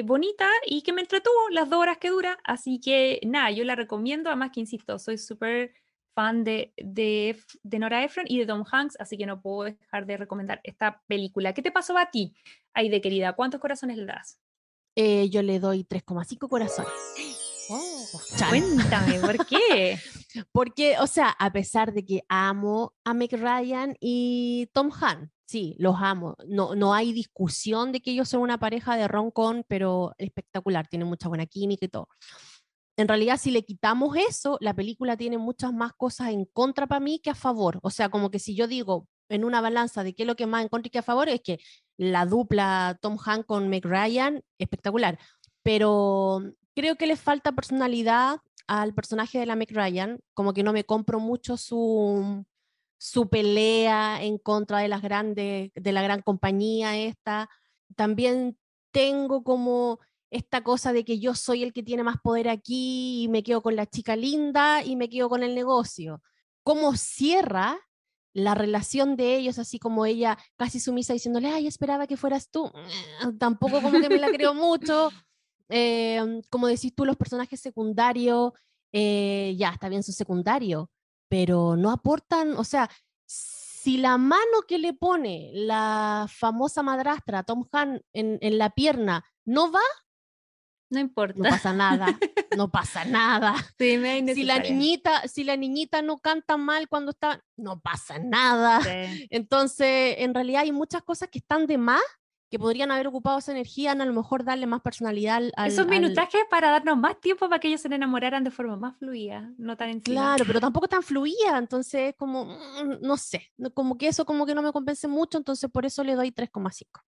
bonita y que me entretuvo las dos horas que dura. Así que nada, yo la recomiendo. Además que, insisto, soy súper fan de, de, de, Nora Ephron y de Tom Hanks, así que no puedo dejar de recomendar esta película. ¿Qué te pasó a ti, Aide querida? ¿Cuántos corazones le das? Eh, yo le doy 3,5 corazones. Oh, cuéntame, ¿por qué? Porque, o sea, a pesar de que amo a Meg Ryan y Tom Hanks, sí, los amo. No, no hay discusión de que ellos son una pareja de roncon, pero espectacular, tienen mucha buena química y todo en realidad si le quitamos eso, la película tiene muchas más cosas en contra para mí que a favor. O sea, como que si yo digo en una balanza de qué es lo que más en contra y que a favor, es que la dupla Tom Hanks con Meg Ryan, espectacular. Pero creo que le falta personalidad al personaje de la Meg Ryan, como que no me compro mucho su, su pelea en contra de las grandes, de la gran compañía esta. También tengo como esta cosa de que yo soy el que tiene más poder aquí y me quedo con la chica linda y me quedo con el negocio. ¿Cómo cierra la relación de ellos, así como ella casi sumisa diciéndole, ay, esperaba que fueras tú? Tampoco como que me la creo mucho. Em, como decís tú, los personajes secundarios, eh, ya, está bien su secundario, pero no aportan, o sea, si la mano que le pone la famosa madrastra Tom Han en la pierna no va, no importa. No pasa nada, no pasa nada. si la niñita, si la niñita no canta mal cuando está, no pasa nada. Entonces, en realidad hay muchas cosas que están de más que podrían haber ocupado esa energía en a lo mejor darle más personalidad al... Esos minutajes para darnos más tiempo para que ellos se enamoraran de forma más fluida, no tan encima. Claro, pero tampoco tan fluida, entonces como, mm, no sé, como que eso como que no me convence mucho, entonces por eso le doy 3,5.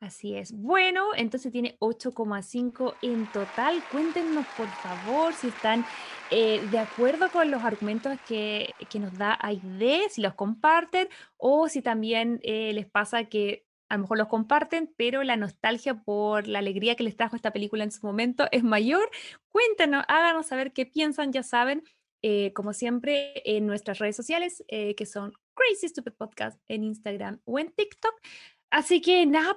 Así es. Bueno, entonces tiene 8,5 en total. Cuéntenos, por favor, si están eh, de acuerdo con los argumentos que, nos da Aide, si los comparten o si también eh, les pasa que a lo mejor los comparten, pero la nostalgia por la alegría que les trajo esta película en su momento es mayor. Cuéntenos, háganos saber qué piensan, ya saben. Eh, como siempre, en nuestras redes sociales, que son Crazy Stupid Podcast en Instagram o en TikTok. Así que nada,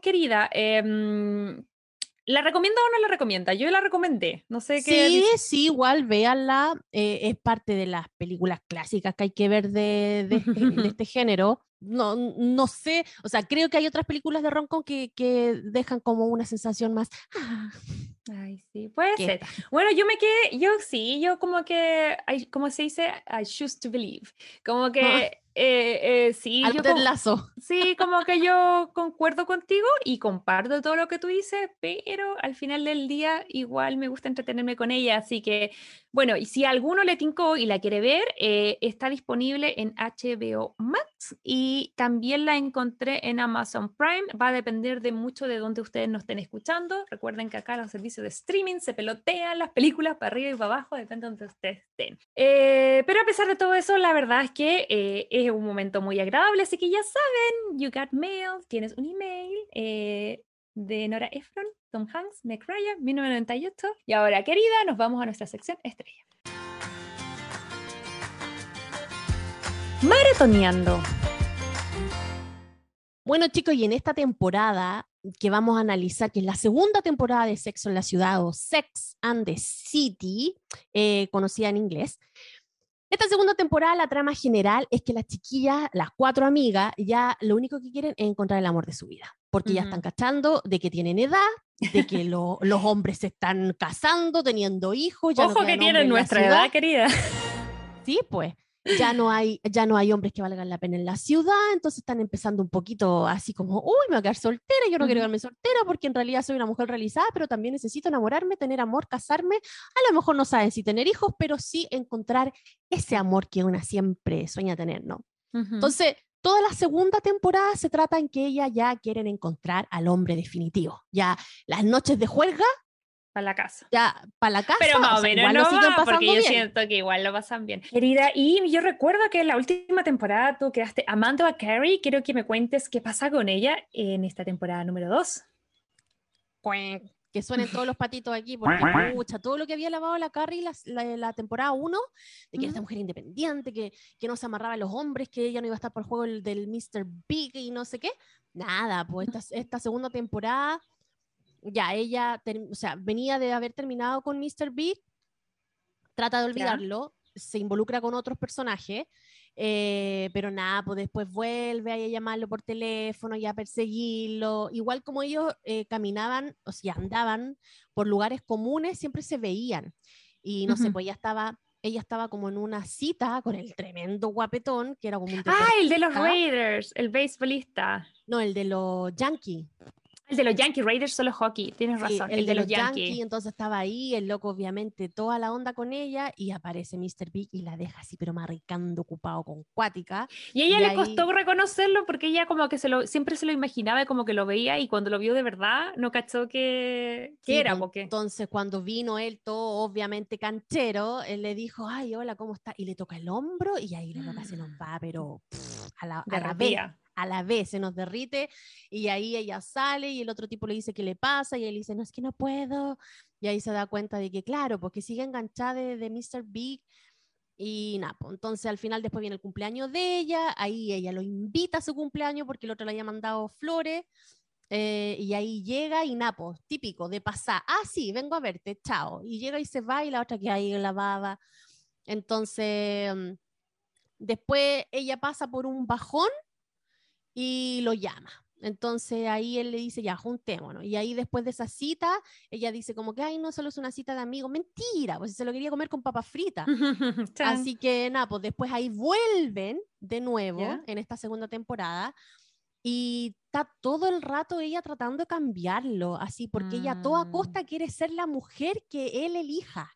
querida, em, ¿la recomienda o no la recomienda? Yo la recomendé, no sé qué. Sí, sí, igual, véanla, eh, es parte de las películas clásicas que hay que ver de, de, este, este género. No, no sé, o sea, creo que hay otras películas de Roncon que, que dejan como una sensación más... Ah, Ay, sí, puede ser. Bueno, yo me quedé, yo sí, yo como que, como se dice, I choose to believe. Como que eh, eh, sí, yo lazo. sí, como que yo concuerdo contigo y comparto todo lo que tú dices, pero al final del día igual me gusta entretenerme con ella, así que bueno, y si alguno le tincó y la quiere ver, eh, está disponible en HBO Max y también la encontré en Amazon Prime, va a depender de mucho de dónde ustedes nos estén escuchando, recuerden que acá los servicios de streaming se pelotean las películas para arriba y para abajo, depende de donde ustedes estén. pero a pesar de todo eso, la verdad es que es es un momento muy agradable, así que ya saben, you got mail, tienes un email eh, de Nora Ephron, Tom Hanks, Meg Ryan, 1998. Y ahora, querida, nos vamos a nuestra sección estrella. Maratoneando. Bueno chicos, y en esta temporada que vamos a analizar, que es la segunda temporada de Sexo en la Ciudad o Sex and the City, eh, conocida en inglés, esta segunda temporada, la trama general es que las chiquillas, las cuatro amigas, ya lo único que quieren es encontrar el amor de su vida, porque ya están cachando de que tienen edad, de que los hombres se están casando, teniendo hijos. Ya Ojo que tienen nuestra edad, querida. Sí, pues ya no hay, ya no hay hombres que valgan la pena en la ciudad, entonces están empezando un poquito así como, uy, me voy a quedar soltera, yo no quiero quedarme soltera porque en realidad soy una mujer realizada, pero también necesito enamorarme, tener amor, casarme. A lo mejor no saben si tener hijos, pero sí encontrar ese amor que una siempre sueña tener, ¿no? Entonces, toda la segunda temporada se trata en que ellas ya quieren encontrar al hombre definitivo. Ya las noches de juerga para la casa. Ya, para la casa. Pero más o sea, menos igual no lo siguen va, pasando porque yo bien. siento que igual lo pasan bien. Querida, y yo recuerdo que en la última temporada tú quedaste amando a Carrie. Quiero que me cuentes qué pasa con ella en esta temporada número 2. Que suenen todos los patitos aquí, porque pucha, todo lo que había lavado la Carrie la, la- la temporada 1, de que era esta mujer independiente, que, que no se amarraba a los hombres, que ella no iba a estar por el juego del, del Mr. Big y no sé qué. Nada, pues esta, esta segunda temporada, ya ella, ter- o sea, venía de haber terminado con Mr. Big, trata de olvidarlo, se involucra con otros personajes, eh, pero nada, pues después vuelve a llamarlo por teléfono y a perseguirlo. Igual como ellos eh, caminaban, o sea, andaban por lugares comunes, siempre se veían. Y no sé, pues ella estaba, ella estaba como en una cita con el tremendo guapetón, que era como un Ah, el de los. Raiders, el beisbolista. No, el de los Yankees. El de los Yankee Raiders solo hockey, tienes Sí, razón. El, de, los Yankees. entonces estaba ahí, el loco obviamente toda la onda con ella y aparece Mr. Big y la deja así, pero maricando ocupado con cuática. Y ella Y le ahí- costó reconocerlo porque ella como que se lo, siempre se lo imaginaba y como que lo veía y cuando lo vio de verdad no cachó que, que Sí, era. pues, Porque... Entonces, cuando vino él, todo obviamente canchero, él le dijo, ay, hola, ¿cómo está? Y le toca el hombro y ahí la loca se nos va, pero pff, a, la, a la. A la vez se nos derrite. Y ahí ella sale y el otro tipo le dice qué le pasa y él dice, no, es que no puedo. Y ahí se da cuenta de que, claro, porque sigue enganchada de, de Mr. Big. Y nada, pues, entonces al final después viene el cumpleaños de ella, ahí ella lo invita a su cumpleaños porque el otro le había mandado flores. eh, y ahí llega y Napo, típico de pasar, ah, sí, vengo a verte, chao. Y llega y se va y la otra que ahí en la baba. Entonces, mm, después ella pasa por un bajón y lo llama. Entonces ahí él le dice, ya, juntémonos. Y ahí después de esa cita, ella dice como que, ay, no, solo es una cita de amigos. Mentira, pues se lo quería comer con papas fritas. Así que nada, pues después ahí vuelven de nuevo en esta segunda temporada y está todo el rato ella tratando de cambiarlo, así, porque ella a toda Mm. costa quiere ser la mujer que él elija.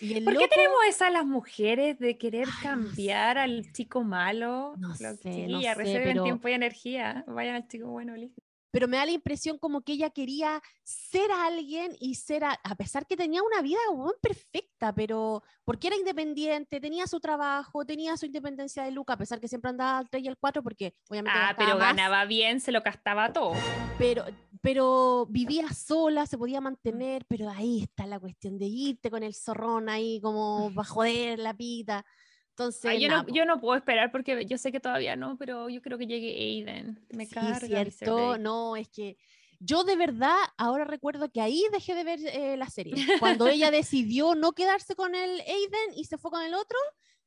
Y ¿Por qué tenemos esas las mujeres de querer Ay, no cambiar al chico malo? No Lo- sé, no sé, pero- tiempo y energía. Vayan al chico bueno, listo. Pero me da la impresión como que ella quería ser alguien y ser, a, a pesar que tenía una vida weón, perfecta, pero porque era independiente, tenía su trabajo, tenía su independencia de Luca, a pesar que siempre andaba al 3 y al 4, porque obviamente Ah, pero más, ganaba bien, se lo gastaba todo. pero, pero vivía sola, se podía mantener, pero ahí está la cuestión de irte con el zorrón ahí como va a joder la pita. Entonces, Ay, yo, no, yo no puedo esperar porque yo sé que todavía no, pero yo creo que llegue Aiden. Me Sí, carga. Cierto, no, es que yo de verdad ahora recuerdo que ahí dejé de ver eh, la serie. Cuando ella decidió no quedarse con el Aiden y se fue con el otro,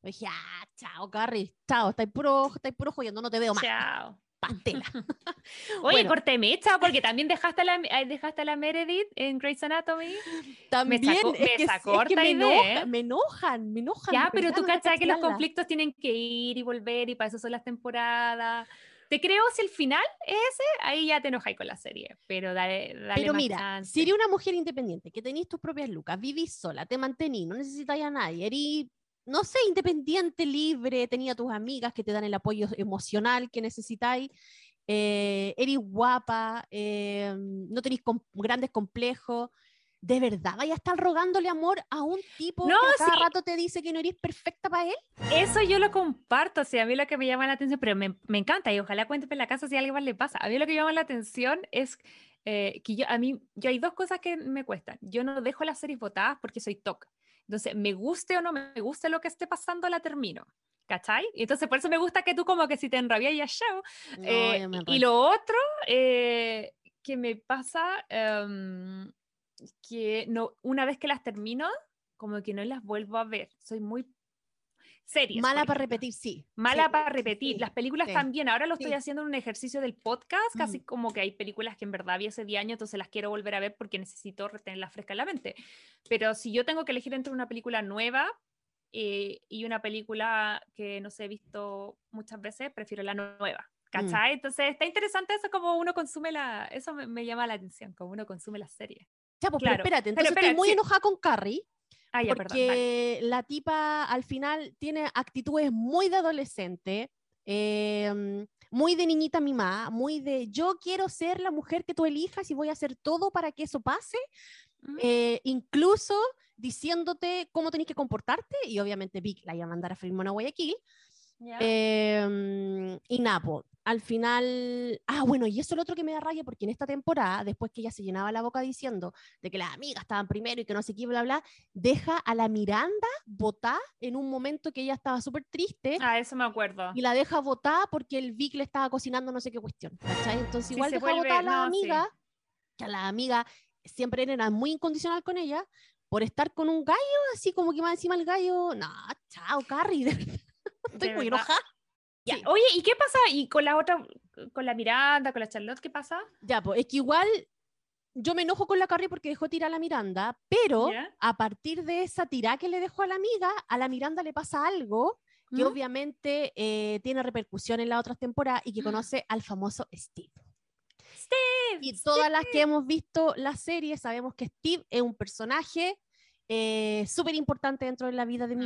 dije, ah, chao, Carrie, chao, estáis puro, estáis puro jodiendo, no te veo más, Chao. Pastela. Oye, Bueno. corté mecha porque también dejaste a la, eh, dejaste a la Meredith en Grey's Anatomy. También sacó- es me que, sacó es que me, enoja- ¿eh? me enojan, me enojan. Ya, pero tú cachai que los conflictos tienen que ir y volver y para eso son las temporadas. Te creo si el final es ese, ahí ya te enojáis con la serie, pero dale, dale Pero más mira, chance. si eres una mujer independiente, que tenéis tus propias lucas, vivís sola, te mantenís, no necesitáis a nadie, eres, no sé, independiente, libre, tenía tus amigas que te dan el apoyo emocional que necesitáis, eh, eres guapa, eh, no tenéis com- grandes complejos, ¿de verdad vaya a estar rogándole amor a un tipo No, que a cada sí. rato te dice que no eres perfecta para él? Eso yo lo comparto, o sea, a mí lo que me llama la atención, pero me, me encanta y ojalá cuente en la casa si a alguien más le pasa. A mí lo que me llama la atención es eh, que yo, a mí, yo hay dos cosas que me cuestan. Yo no dejo las series votadas porque soy TOC. Entonces, me guste o no me guste lo que esté pasando, la termino. ¿Cachai? Y Entonces, por eso me gusta que tú como que si te enrabias ya show. No, Eh, y lo otro eh, que me pasa, em, que no, una vez que las termino, como que no las vuelvo a ver. Soy muy series. Mala para repetir, sí. Mala sí, para repetir. sí. Las películas sí. también. Ahora lo estoy haciendo en un ejercicio del podcast, casi Mm. como que hay películas que en verdad vi hace 10 años, entonces las quiero volver a ver porque necesito retenerlas fresca en la mente. Pero si yo tengo que elegir entre una película nueva eh, y una película que no sé, he visto muchas veces, prefiero la nueva. ¿Cachai? Entonces está interesante eso como uno consume la... Eso me, me llama la atención, como uno consume las series. Ya, pues, Claro, pero espérate, pero entonces espera, estoy muy enojada con Carrie. Ah, ya, perdón. porque la tipa al final tiene actitudes muy de adolescente, eh, muy de niñita mimada, muy de yo quiero ser la mujer que tú elijas y voy a hacer todo para que eso pase. Mm. eh, incluso diciéndote cómo tenés que comportarte, y obviamente Vic la iba a mandar a a Guayaquil, Em, y Napo, al final, ah, bueno, y eso es lo otro que me da raya, porque en esta temporada, después que ella se llenaba la boca diciendo de que las amigas estaban primero y que no sé qué, bla, bla, deja a la Miranda votar en un momento que ella estaba súper triste Ah, eso me acuerdo. y la deja votar porque el Vic le estaba cocinando no sé qué cuestión, ¿cachai? Entonces Sí, igual se deja vuelve- votar a la no, sí. amiga, que a la amiga siempre era muy incondicional con ella, por estar con un gallo, así como que más encima el gallo, no, chao, Carrie, de estoy muy enojada. Ya, Sí. Oye, ¿y qué pasa? ¿Y con la otra, con la Miranda, con la Charlotte, qué pasa? Ya, pues es que igual yo me enojo con la Carrie porque dejó tirar a la Miranda, pero a partir de esa tirada que le dejó a la amiga, a la Miranda le pasa algo que ¿Mm? obviamente eh, tiene repercusión en las otras temporadas y que Mm. conoce al famoso Steve. Steve, Y todas las que hemos visto la serie sabemos que Steve es un personaje eh, súper importante dentro de la vida de Mm.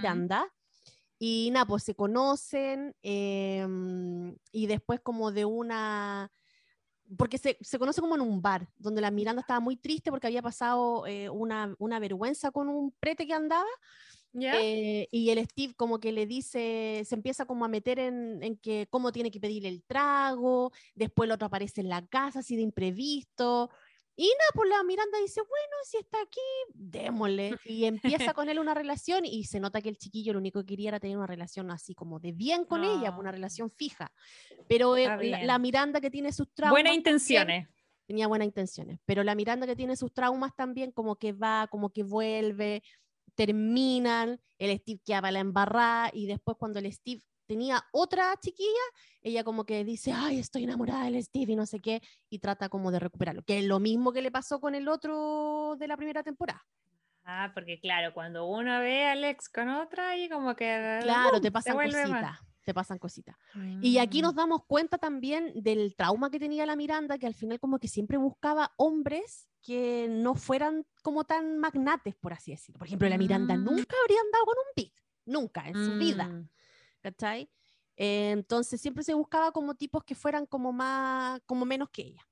Y nada, pues se conocen em, y después como de una... Porque se, se conoce como en un bar, donde la Miranda estaba muy triste porque había pasado eh, una, una vergüenza con un prete que andaba. ¿Ya? eh, y el Steve como que le dice, se empieza como a meter en, en que cómo tiene que pedir el trago, después el otro aparece en la casa así de imprevisto. Y nada, pues la Miranda dice, bueno, si está aquí, démosle. Y empieza con él una relación y se nota que el chiquillo lo único que quería era tener una relación así como de bien con ella, una Ah. relación fija. Pero eh, la, Miranda que tiene sus traumas... Buenas también, intenciones. tenía buenas intenciones, pero la Miranda que tiene sus traumas también, como que va, como que vuelve, terminan, el Steve queda para la embarrada y después cuando el Steve tenía otra chiquilla, ella como que dice, ay, estoy enamorada del Steve y no sé qué, y trata como de recuperarlo, que es lo mismo que le pasó con el otro de la primera temporada. Ah, porque claro, cuando uno ve a Alex con otra y como que... Claro, ¡uh! te pasan cositas, te pasan cositas. Y aquí nos Mm. damos cuenta también del trauma que tenía la Miranda, que al final como que siempre buscaba hombres que no fueran como tan magnates, por así decirlo. Por ejemplo, la Miranda Mm. nunca habría andado con un big, nunca en su vida, Mm. ¿Cachai? Eh, entonces siempre se buscaba como tipos que fueran como más, como menos que ella.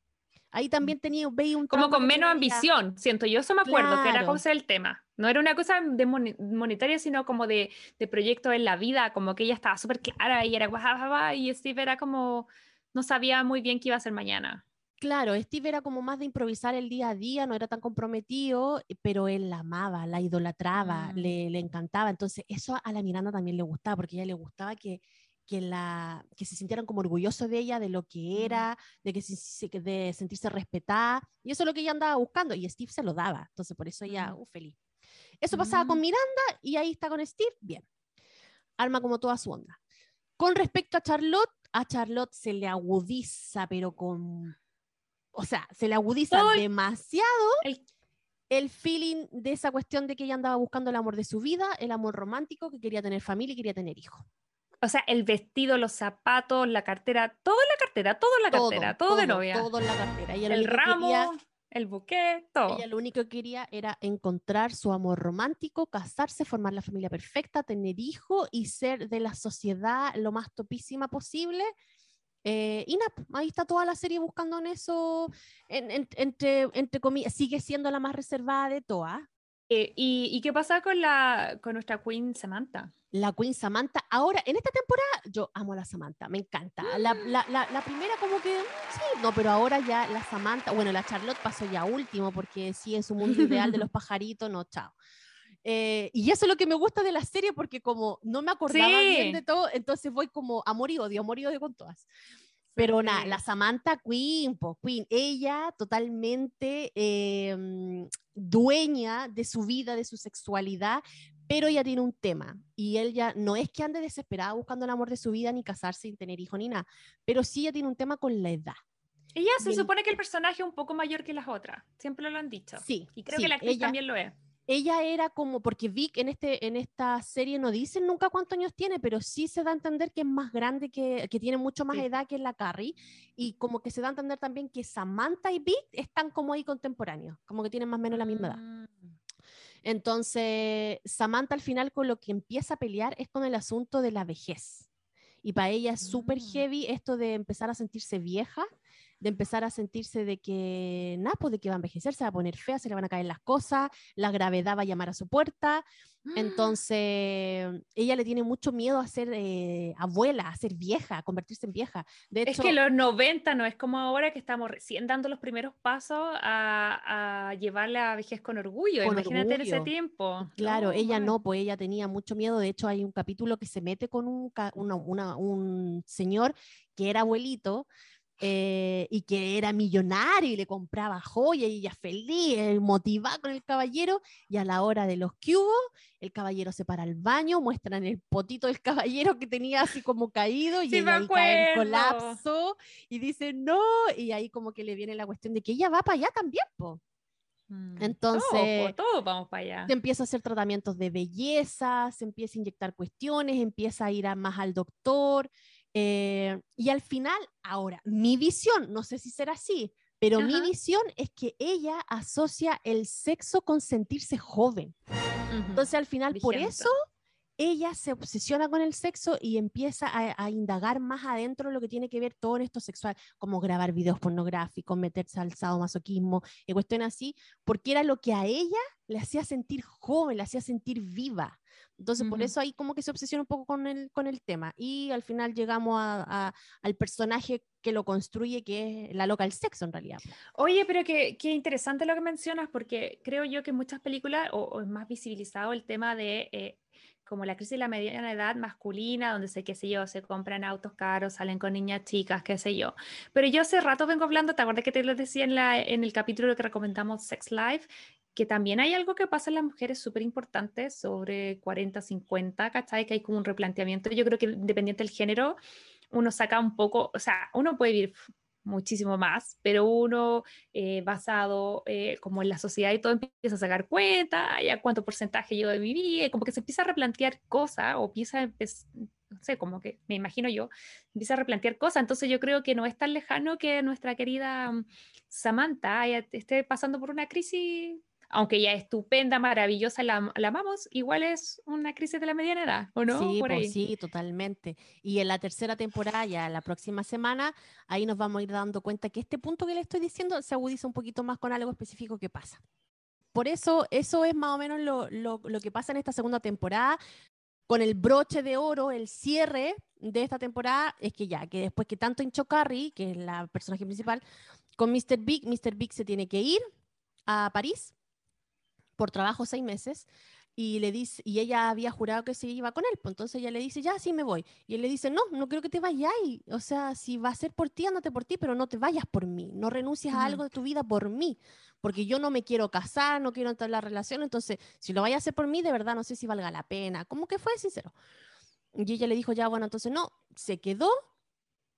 Ahí también tenía, veía un Como con menos ambición, siento yo, eso me acuerdo, que era Claro. cosa del tema. No era una cosa de monetaria, sino como de, de proyecto en la vida, como que ella estaba súper clara y era guau, y Steve era como, no sabía muy bien qué iba a hacer mañana. Claro, Steve era como más de improvisar el día a día, no era tan comprometido, eh, pero él la amaba, la idolatraba, Mm. le, le encantaba. Entonces, eso a la Miranda también le gustaba, porque a ella le gustaba que, que, la, que se sintieran como orgullosos de ella, de lo que Mm. era, de, que se- de sentirse respetada. Y eso es lo que ella andaba buscando, y Steve se lo daba. Entonces, por eso ella, Mm. uh, feliz. Eso pasaba con Mm. Miranda, y ahí está con Steve, bien. Arma como toda su onda. Con respecto a Charlotte, a Charlotte se le agudiza, pero con o sea, se le agudiza Todo demasiado El- el feeling de esa cuestión de que ella andaba buscando el amor de su vida, el amor romántico, que quería tener familia y quería tener hijos. o sea, el vestido, los zapatos, la cartera, todo en la cartera, todo en la cartera, todo, de novia. Todo en la cartera. Ella el ramo, quería- el buqué, todo. ella lo único que quería era encontrar su amor romántico, casarse, formar la familia perfecta, tener hijos y ser de la sociedad lo más topísima posible. Eh, y nada, ahí está toda la serie buscando en eso, en- en- entre, entre comillas, sigue siendo la más reservada de todas. Eh, ¿y, y qué pasa con, la, con nuestra queen Samantha? la Queen Samantha. Ahora, en esta temporada, yo amo a la Samantha, me encanta. La, la- la- la primera como que, mm, sí, no, pero ahora ya la Samantha, bueno, la Charlotte pasó ya último, porque sí, en su mundo ideal de los pajaritos, no, chao. Eh, y eso es lo que me gusta de la serie, porque como no me acordaba bien Sí. de todo, entonces voy como amor y odio, amor y odio con todas. Pero nada, la Samantha Queen, pues Queen, ella totalmente eh, dueña de su vida, de su sexualidad, pero ella tiene un tema y ella no es que ande desesperada buscando el amor de su vida, ni casarse, sin tener hijos, ni nada, pero sí ella tiene un tema con la edad. Ella se supone que el personaje es un poco mayor que las otras, siempre lo han dicho. Sí, Y creo sí, que la actriz ella, también lo es. Ella era como, porque Vic en, este, en esta serie no dicen nunca cuántos años tiene, pero sí se da a entender que es más grande, que, que tiene mucho más Sí. edad que la Carrie, y como que se da a entender también que Samantha y Vic están como ahí contemporáneos, como que tienen más o menos la misma edad. Mm. Entonces, Samantha al final con lo que empieza a pelear es con el asunto de la vejez. Y para ella es súper Mm. heavy esto de empezar a sentirse vieja, de empezar a sentirse de que, nada, pues de que va a envejecer, se va a poner fea, se le van a caer las cosas, la gravedad va a llamar a su puerta. Entonces, ella le tiene mucho miedo a ser eh, abuela, a ser vieja, a convertirse en vieja. De es que los 90 no es como ahora que estamos recién dando los primeros pasos a, a llevar la vejez con orgullo. Imagínate en ese tiempo. Claro, ella no, pues ella tenía mucho miedo. De hecho, hay un capítulo que se mete con un, un señor que era abuelito eh, y que era millonario y le compraba joyas y ella feliz, motivada con el caballero, y a la hora de los cubos, el caballero se para al baño, muestran el potito del caballero que tenía así como caído y ella ahí cae en colapso y dice no, y ahí como que le viene la cuestión de que ella va para allá también, po. Mm, Entonces, todo, vamos para allá. Se empieza a hacer tratamientos de belleza, se empieza a inyectar cuestiones, empieza a ir a más al doctor, eh, y al final, ahora, mi visión, no sé si será así, pero mi visión es que ella asocia el sexo con sentirse joven. Entonces, al final, por eso ella se obsesiona con el sexo y empieza a, indagar más adentro lo que tiene que ver todo esto sexual, como grabar videos pornográficos, meterse al sadomasoquismo y cuestiones así, porque era lo que a ella le hacía sentir joven, le hacía sentir viva. Entonces, por eso ahí como que se obsesiona un poco con el, con el tema. Y al final llegamos a, al personaje que lo construye, que es la loca del sexo en realidad. Oye, pero qué, qué interesante lo que mencionas, porque creo yo que en muchas películas, o, es más visibilizado el tema de... Eh, como la crisis de la mediana edad masculina, donde sé, qué sé yo, se compran autos caros, salen con niñas chicas, qué sé yo. Pero yo hace rato vengo hablando, ¿te acuerdas que te lo decía en, la, en el capítulo que recomendamos Sex Life? Que también hay algo que pasa en las mujeres súper importante sobre 40, 50, ¿cachai? Que hay como un replanteamiento. Yo creo que independiente del género, uno saca un poco, o sea, uno puede vivir muchísimo más, pero uno eh, basado eh, como en la sociedad y todo empieza a sacar cuenta, ya cuánto porcentaje yo de mi vida, como que se empieza a replantear cosas o empieza, no sé, como que me imagino yo, empieza a replantear cosas, entonces yo creo que no es tan lejano que nuestra querida mm, Samantha esté pasando por una crisis aunque ya estupenda, maravillosa, la, la, amamos, igual es una crisis de la mediana edad, ¿o no? Sí, pues sí, totalmente. Y en la tercera temporada, ya la próxima semana, ahí nos vamos a ir dando cuenta que este punto que le estoy diciendo se agudiza un poquito más con algo específico que pasa. Por eso, eso es más o menos lo, lo, lo que pasa en esta segunda temporada. Con el broche de oro, el cierre de esta temporada, es que ya, que después que tanto hinchó Carrie, que es la personaje principal, con Mr. Big, Mr. Big se tiene que ir a París por trabajo seis meses y le dice y ella había jurado que se iba con él, pues entonces ella le dice, "Ya, sí me voy." Y él le dice, "No, no creo que te vayas." O sea, si va a ser por ti, andate por ti, pero no te vayas por mí. No renuncies a algo de tu vida por mí, porque yo no me quiero casar, no quiero entrar en la relación, entonces, si lo vayas a hacer por mí, de verdad no sé si valga la pena." Como que fue sincero. Y ella le dijo, "Ya, bueno, entonces no." Se quedó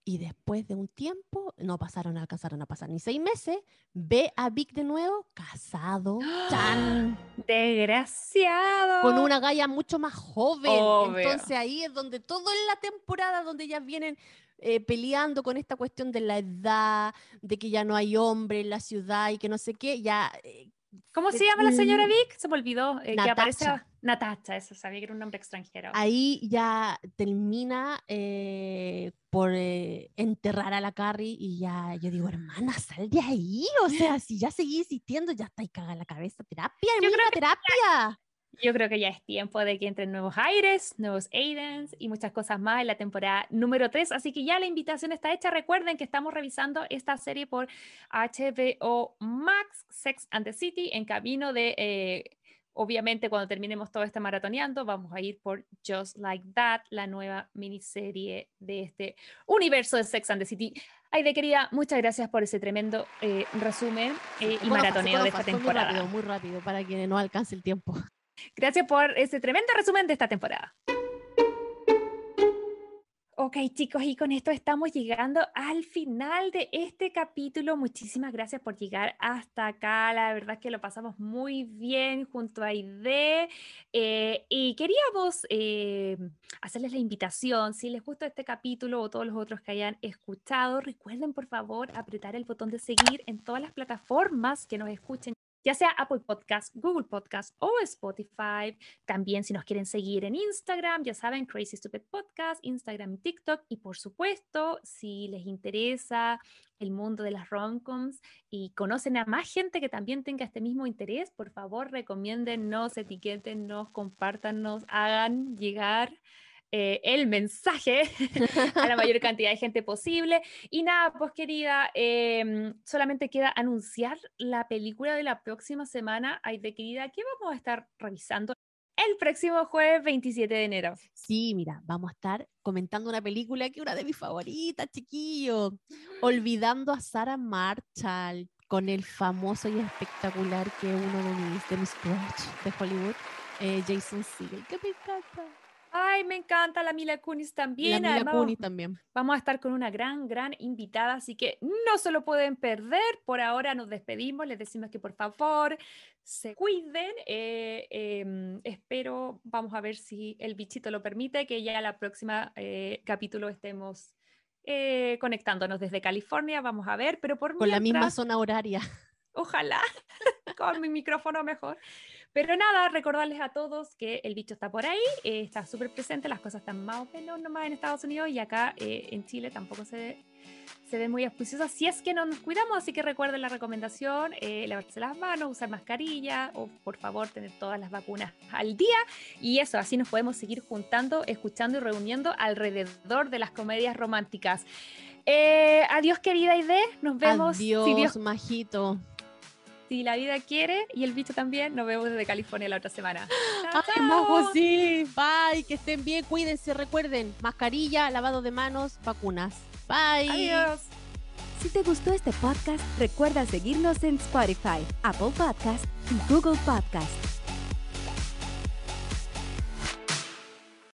y después de un tiempo, no pasaron, alcanzaron a pasar ni seis meses, ve a Vic de nuevo casado. ¡Chan! Desgraciado. Con una galla mucho más joven. Entonces ahí es donde todo en la temporada donde ya vienen eh, peleando con esta cuestión de la edad, de que ya no hay hombre en la ciudad y que no sé qué, ya eh, ¿Cómo se llama la señora Vic? Se me olvidó. Eh, que aparece Natacha, eso sabía que era un nombre extranjero. Ahí ya termina eh, por eh, enterrar a la Carrie y ya yo digo, hermana, sal de ahí. O sea, si ya seguís insistiendo, ya está ahí cagada la cabeza. Terapia, yo creo terapia. Yo creo que ya es tiempo de que entren nuevos aires, nuevos Aidens y muchas cosas más en la temporada número 3. Así que ya la invitación está hecha. Recuerden que estamos revisando esta serie por HBO Max, Sex and the City, en camino de, eh, obviamente, cuando terminemos todo este maratoneando, vamos a ir por Just Like That, la nueva miniserie de este universo de Sex and the City. Ay, de querida, muchas gracias por ese tremendo eh, resumen eh, y maratoneo de esta temporada. Muy rápido, muy rápido, para que no alcance el tiempo. Gracias por ese tremendo resumen de esta temporada. Ok chicos, y con esto estamos llegando al final de este capítulo. Muchísimas gracias por llegar hasta acá. La verdad es que lo pasamos muy bien junto a Ide. Eh, y queríamos eh, hacerles la invitación, si les gusta este capítulo o todos los otros que hayan escuchado, recuerden por favor apretar el botón de seguir en todas las plataformas que nos escuchen ya sea Apple Podcast, Google Podcast o Spotify. También si nos quieren seguir en Instagram, ya saben, Crazy Stupid Podcast, Instagram y TikTok. Y por supuesto, si les interesa el mundo de las romcoms y conocen a más gente que también tenga este mismo interés, por favor, recomiéndennos, etiquétennos, compártanos, hagan llegar eh, el mensaje a la mayor cantidad de gente posible. Y nada, pues querida, em, solamente queda anunciar la película de la próxima semana. Ay, de querida, ¿qué vamos a estar revisando? El próximo jueves 27 de enero. Sí, mira, vamos a estar comentando una película que es una de mis favoritas, chiquillo. Olvidando a Sarah Marshall con el famoso y espectacular que es uno de mis, de mis crush de Hollywood, eh, Jason Segel, que me encanta. Ay, me encanta la Mila Kunis también. La Mila Kunis también. Vamos a estar con una gran, gran invitada, así que no se lo pueden perder. Por ahora nos despedimos, les decimos que por favor se cuiden. Eh, em, espero, vamos a ver si el bichito lo permite, que ya la próxima eh, capítulo estemos eh, conectándonos desde California. Vamos a ver, pero por Con la misma zona horaria. Ojalá, con mi micrófono mejor. Pero nada, recordarles a todos que el bicho está por ahí, eh, está súper presente, las cosas están más o menos nomás en Estados Unidos y acá eh, en Chile tampoco se, se ven muy auspiciosas si es que no nos cuidamos, así que recuerden la recomendación, eh, lavarse las manos, usar mascarilla o por favor tener todas las vacunas al día y eso, así nos podemos seguir juntando, escuchando y reuniendo alrededor de las comedias románticas. adiós querida Ide, nos vemos. Adiós, si Dios... majito si la vida quiere y el bicho también, nos vemos desde California la otra semana. ¡Ay, sí! Bye, que estén bien, cuídense, recuerden, mascarilla, lavado de manos, vacunas. Bye. Adiós. Si te gustó este podcast, recuerda seguirnos en Spotify, Apple Podcast y Google Podcast.